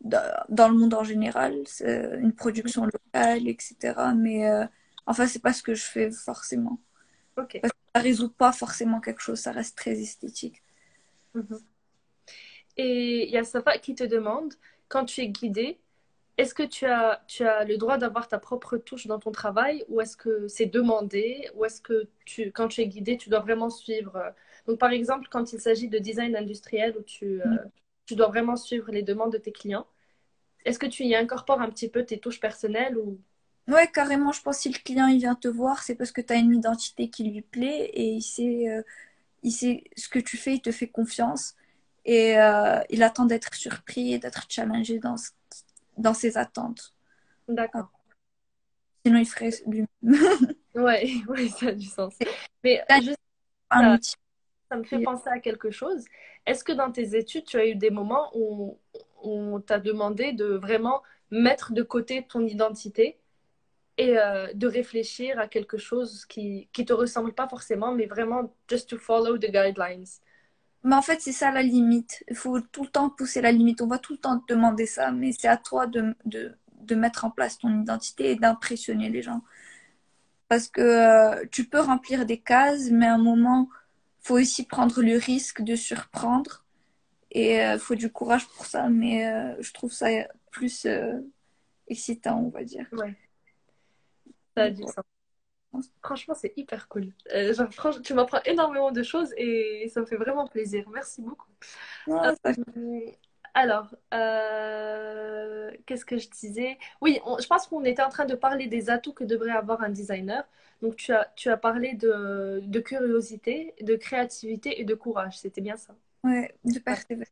dans le monde en général, une production locale, etc. Mais euh, enfin, c'est pas ce que je fais forcément. Ok. Parce que ça résout pas forcément quelque chose, ça reste très esthétique. Mhm. Et il y a Safa qui te demande, quand tu es guidé, est-ce que tu as, tu as le droit d'avoir ta propre touche dans ton travail ou est-ce que c'est demandé ou est-ce que tu, quand tu es guidé, tu dois vraiment suivre euh, Donc, par exemple, quand il s'agit de design industriel où tu, euh, Mm. tu dois vraiment suivre les demandes de tes clients, est-ce que tu y incorpores un petit peu tes touches personnelles ou... Ouais, carrément, je pense que si le client il vient te voir, c'est parce que tu as une identité qui lui plaît et il sait, euh, il sait ce que tu fais, il te fait confiance et euh, il attend d'être surpris et d'être challengé dans, ce- dans ses attentes. D'accord. Sinon, il ferait lui (laughs) Ouais, ouais, ça a du sens. Mais juste, ça me fait penser à quelque chose. Est-ce que dans tes études, tu as eu des moments où on t'a demandé de vraiment mettre de côté ton identité et euh, de réfléchir à quelque chose qui qui te ressemble pas forcément, mais vraiment just to follow the guidelines? Mais en fait, c'est ça la limite. Il faut tout le temps pousser la limite. On va tout le temps te demander ça, mais c'est à toi de, de, de mettre en place ton identité et d'impressionner les gens. Parce que euh, tu peux remplir des cases, mais à un moment, faut aussi prendre le risque de surprendre. Et il faut du courage pour ça, mais euh, je trouve ça plus euh, excitant, on va dire. Ouais, ça a du sens. Franchement, c'est hyper cool. Euh, genre, franchement, tu m'apprends énormément de choses et ça me fait vraiment plaisir. Merci beaucoup. Euh, alors, euh, qu'est-ce que je disais? Oui, on- je pense qu'on était en train de parler des atouts que devrait avoir un designer. Donc, tu as, tu as parlé de, de curiosité, de créativité et de courage. C'était bien ça? ouais, de persévérer.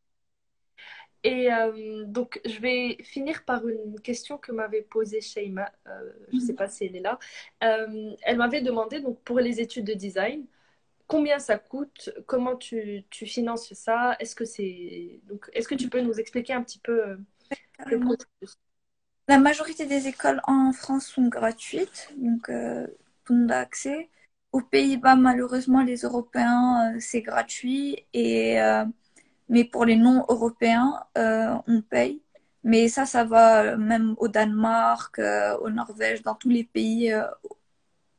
Et euh, donc, je vais finir par une question que m'avait posée Sheima. Euh, je ne sais pas si elle est là. Euh, elle m'avait demandé, donc, pour les études de design, combien ça coûte? Comment tu, tu finances ça? Est-ce que c'est... Donc, est-ce que tu peux nous expliquer un petit peu le processus? La majorité des écoles en France sont gratuites, donc tout le monde a accès. Aux Pays-Bas, malheureusement, les Européens, c'est gratuit, et, mais pour les non-européens, euh, on paye. Mais ça, ça va euh, même au Danemark, euh, au Norvège, dans tous les pays euh,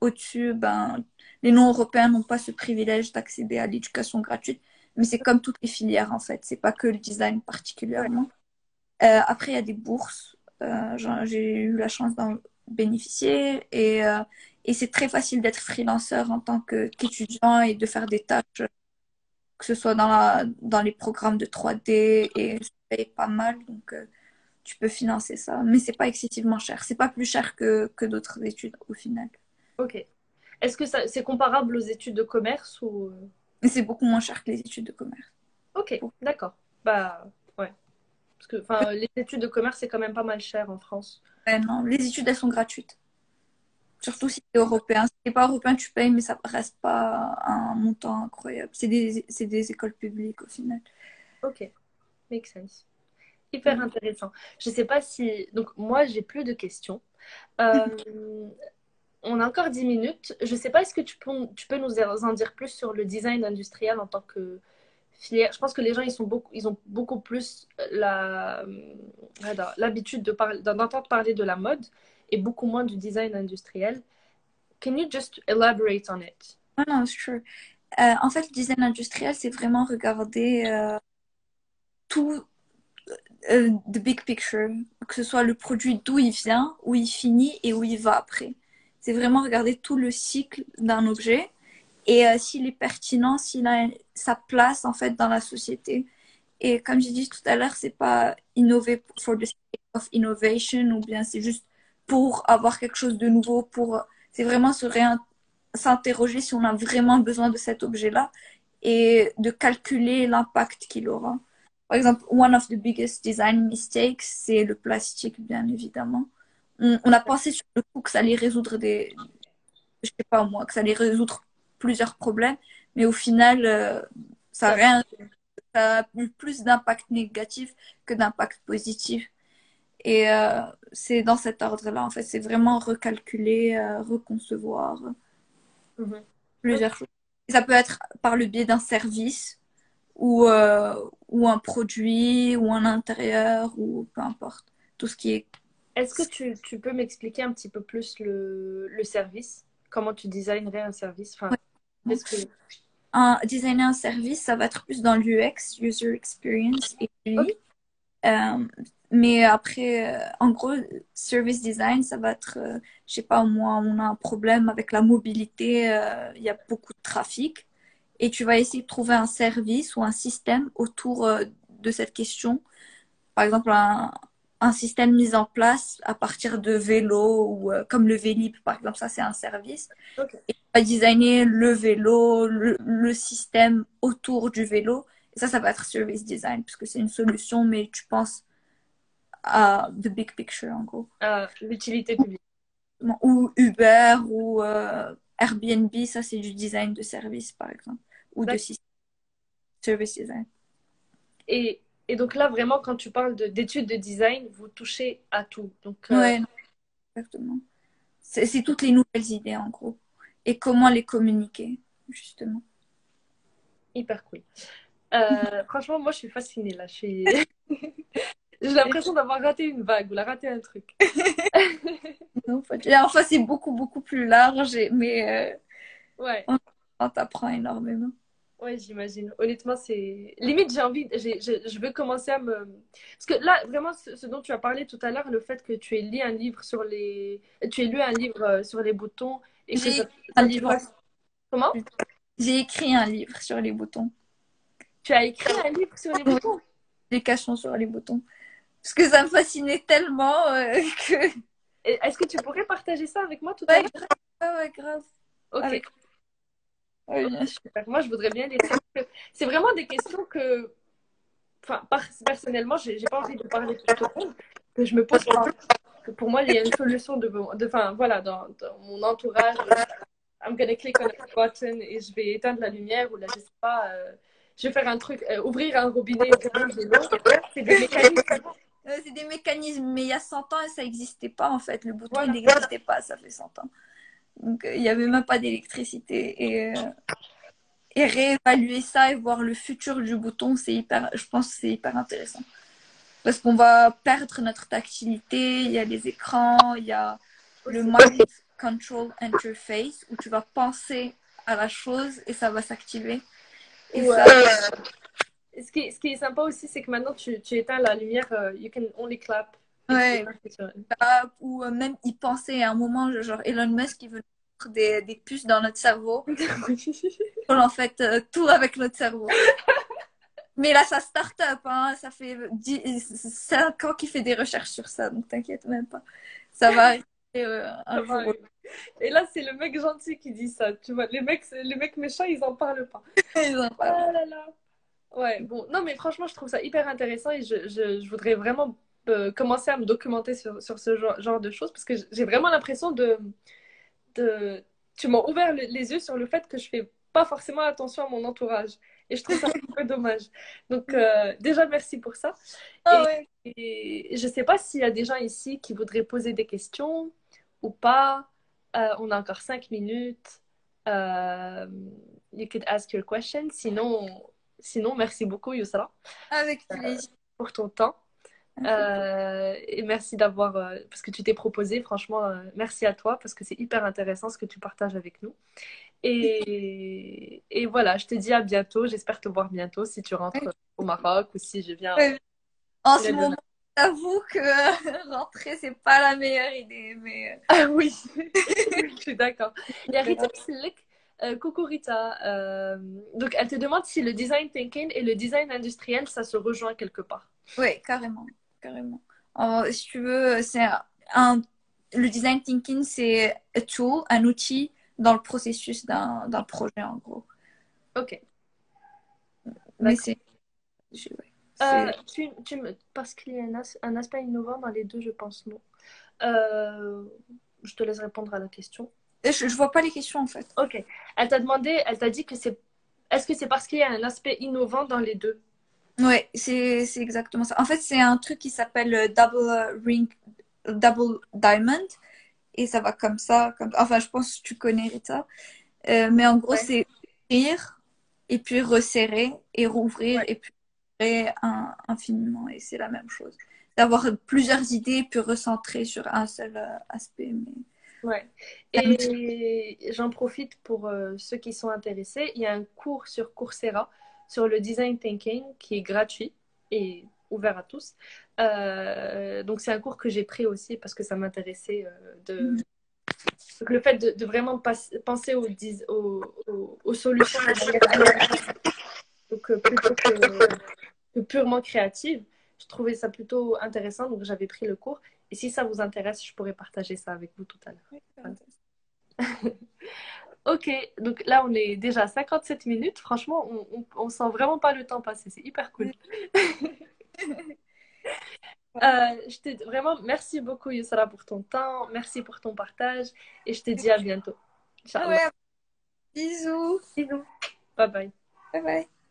au-dessus, ben, les non-européens n'ont pas ce privilège d'accéder à l'éducation gratuite. Mais c'est comme toutes les filières, en fait. C'est pas que le design particulièrement. Après, il y a des bourses. J'ai eu la chance d'en bénéficier et, et c'est très facile d'être freelanceur en tant qu'étudiant et de faire des tâches, que ce soit dans la, dans les programmes de 3D et ça paye pas mal, donc euh, tu peux financer ça. Mais c'est pas excessivement cher. C'est pas plus cher que, que d'autres études au final. Ok. Est-ce que c'est comparable aux études de commerce ou... Mais c'est beaucoup moins cher que les études de commerce. Ok, d'accord. Bah, ouais. Parce que, les études de commerce, c'est quand même pas mal cher en France. Ouais, non, les études, elles sont gratuites. Surtout si tu es européen. Si tu pas européen, tu payes, mais ça reste pas un montant incroyable. C'est des, c'est des écoles publiques au final. Ok, make sense. Hyper intéressant. Je sais pas si... Donc, moi, j'ai plus de questions. (laughs) Euh, on a encore 10 minutes. Je sais pas, est-ce que tu peux, tu peux nous en dire plus sur le design industriel en tant que filière? Je pense que les gens, ils sont beaucoup, ils ont beaucoup plus la, alors, l'habitude de d'entendre parler de la mode et beaucoup moins du design industriel. Can you just elaborate on it? Non, sure. Euh, en fait, le design industriel, c'est vraiment regarder euh, tout, euh, the big picture, que ce soit le produit d'où il vient, où il finit et où il va après. C'est vraiment regarder tout le cycle d'un objet et euh, s'il est pertinent, s'il a sa place en fait dans la société. Et comme j'ai dit tout à l'heure, c'est pas innover for the sake of innovation ou bien c'est juste pour avoir quelque chose de nouveau, pour c'est vraiment se s'interroger si on a vraiment besoin de cet objet-là et de calculer l'impact qu'il aura. Par exemple, one of the biggest design mistakes, c'est le plastique, bien évidemment. On, a pensé sur le coup que ça allait résoudre des, je sais pas moi, que ça allait résoudre plusieurs problèmes, mais au final, euh, ça a rien, ça a eu plus d'impact négatif que d'impact positif. Et euh, c'est dans cet ordre-là, en fait, c'est vraiment recalculer, euh, reconcevoir Mhm. plusieurs choses. Et ça peut être par le biais d'un service ou, euh, ou un produit ou un intérieur ou peu importe. Tout ce qui est... Est-ce que tu, tu peux m'expliquer un petit peu plus le, le service? Comment tu designerais un service? Enfin, Ouais. que... un designer un service, ça va être plus dans l'UX, user experience et Ok. Euh, mais après, euh, en gros, service design, ça va être, euh, je sais pas, moi, on a un problème avec la mobilité, il y a beaucoup de trafic, et tu vas essayer de trouver un service ou un système autour de cette question. Par exemple, un, un système mis en place à partir de vélos ou euh, comme le Vélib, par exemple, ça c'est un service. Et tu vas designer le vélo, le, le système autour du vélo. Et ça, ça va être service design, puisque c'est une solution, mais tu penses à the big picture en gros. Ah, l'utilité publique. Ou Uber ou euh, Airbnb, ça c'est du design de service par exemple. Ou de système. Service design. Et, et donc là, vraiment, quand tu parles de- d'études de, design, vous touchez à tout. Donc, euh, Ouais, non, exactement. C'est toutes les nouvelles idées en gros. Et comment les communiquer, justement. hyper cool. Euh, franchement, moi, je suis fascinée là. (laughs) J'ai l'impression d'avoir raté une vague ou la raté un truc. (laughs) Non, pas Enfin, c'est beaucoup, beaucoup plus large, mais euh, Ouais, on t'apprend énormément. ouais, j'imagine. Honnêtement, c'est limite, j'ai envie, j'ai- je veux commencer à me. Parce que là, vraiment, ce, ce dont tu as parlé tout à l'heure, le fait que tu aies lu un livre sur les, tu aies lu un livre euh, sur les boutons et que ça, un livre. Comment? J'ai écrit un livre sur les boutons. Tu as écrit un livre sur les boutons? Les cachons sur les boutons. Parce que ça me fascinait tellement euh, que. Est-ce que tu pourrais partager ça avec moi tout à l'heure? Ah ouais, grave. Ok. Avec- Ouais, bien sûr. Super. Moi, je voudrais bien les. C'est vraiment des questions que, enfin, personnellement, j'ai pas envie de parler tout le monde, que je me pose pour moi, il y a une solution de, de, enfin, voilà, dans, dans mon entourage. I'm gonna click on a button et je vais éteindre la lumière ou là, je sais pas, euh, je vais faire un truc, euh, ouvrir un robinet. C'est des mécanismes. (laughs) Euh, c'est des mécanismes, mais il y a 100 ans, ça n'existait pas en fait. Le bouton, Voilà. il n'existait pas, ça fait 100 ans. Donc, euh, il n'y avait même pas d'électricité. Et, euh, et réévaluer ça et voir le futur du bouton, c'est hyper, je pense que c'est hyper intéressant. Parce qu'on va perdre notre tactilité, il y a les écrans, il y a le Mind Control Interface où tu vas penser à la chose et ça va s'activer. Et Ouais. ça, Ce qui, est- ce qui est sympa aussi, c'est que maintenant, tu, tu éteins la lumière, euh, you can only clap. Ouais. Ou euh, même y penser à un moment, genre Elon Musk, il veut mettre des, des puces dans notre cerveau. (laughs) On en fait euh, tout avec notre cerveau. Mais là, ça start-up, hein. Ça fait 5 ans qu'il fait des recherches sur ça, donc t'inquiète même pas. Ça va euh, arriver. Et là, c'est le mec gentil qui dit ça. Tu vois, les mecs, les mecs méchants, ils en parlent pas. (laughs) Ils en parlent. Ah là là. Ouais, bon. Non, mais franchement, je trouve ça hyper intéressant et je, je, je voudrais vraiment euh, commencer à me documenter sur, sur ce genre, genre de choses parce que j'ai vraiment l'impression de, de... Tu m'as ouvert le- les yeux sur le fait que je fais pas forcément attention à mon entourage. Et je trouve ça un (laughs) peu dommage. Donc, euh, déjà, merci pour ça. Ah ouais. Et je sais pas s'il y a des gens ici qui voudraient poser des questions ou pas. Euh, on a encore cinq minutes. Euh, you could ask your question. Sinon, sinon merci beaucoup, Yousra, Avec plaisir. pour ton temps. Euh, et merci d'avoir, euh, parce que tu t'es proposé, franchement, euh, merci à toi, parce que c'est hyper intéressant ce que tu partages avec nous. Et, et voilà, je te dis à bientôt. J'espère te voir bientôt si tu rentres au Maroc ou si je viens. En ce moment, j'avoue que euh, (laughs) rentrer, c'est pas la meilleure idée, mais euh, Ah oui, (laughs) je suis d'accord. Il y a Rita. Euh, coucou Rita. Euh, donc, elle te demande si le design thinking et le design industriel, ça se rejoint quelque part. ouais, carrément, carrément. Si tu veux, c'est un, un- le design thinking, c'est a tool, un outil dans le processus d'un d'un projet, en gros. Ok. Mais c'est, je- ouais, Euh, c'est- tu, tu me... Parce qu'il y a un, as- un aspect innovant dans les deux, je pense, non. Euh, je te laisse répondre à la question. je, je vois pas les questions en fait. Ok. Elle t'a demandé, elle t'a dit que c'est. Est-ce que c'est parce qu'il y a un aspect innovant dans les deux? Ouais, c'est exactement ça. En fait, c'est un truc qui s'appelle euh, double ring, double diamond, et ça va comme ça, comme enfin, je pense que tu connais Rita, Euh, mais en gros, Ouais. c'est ouvrir et puis resserrer et rouvrir Ouais. et puis infiniment, et c'est la même chose. D'avoir plusieurs idées puis recentrer sur un seul euh, aspect, mais Ouais. Et j'en profite pour euh, ceux qui sont intéressés. Il y a un cours sur Coursera sur le design thinking qui est gratuit et ouvert à tous. Euh, donc c'est un cours que j'ai pris aussi parce que ça m'intéressait euh, de mm. le fait de, vraiment penser aux, aux, aux, solutions (laughs) donc plutôt que, purement créative. Je trouvais ça plutôt intéressant, donc j'avais pris le cours. Et si ça vous intéresse, je pourrais partager ça avec vous tout à l'heure. (laughs) ok, donc là on est déjà à 57 minutes. Franchement, on, on, sent vraiment pas le temps passer. C'est hyper cool. (laughs) Euh, je te vraiment merci beaucoup Yusra pour ton temps, merci pour ton partage et je te dis à bientôt. Ouais. Bisous. Bisous. Bye bye. Bye bye.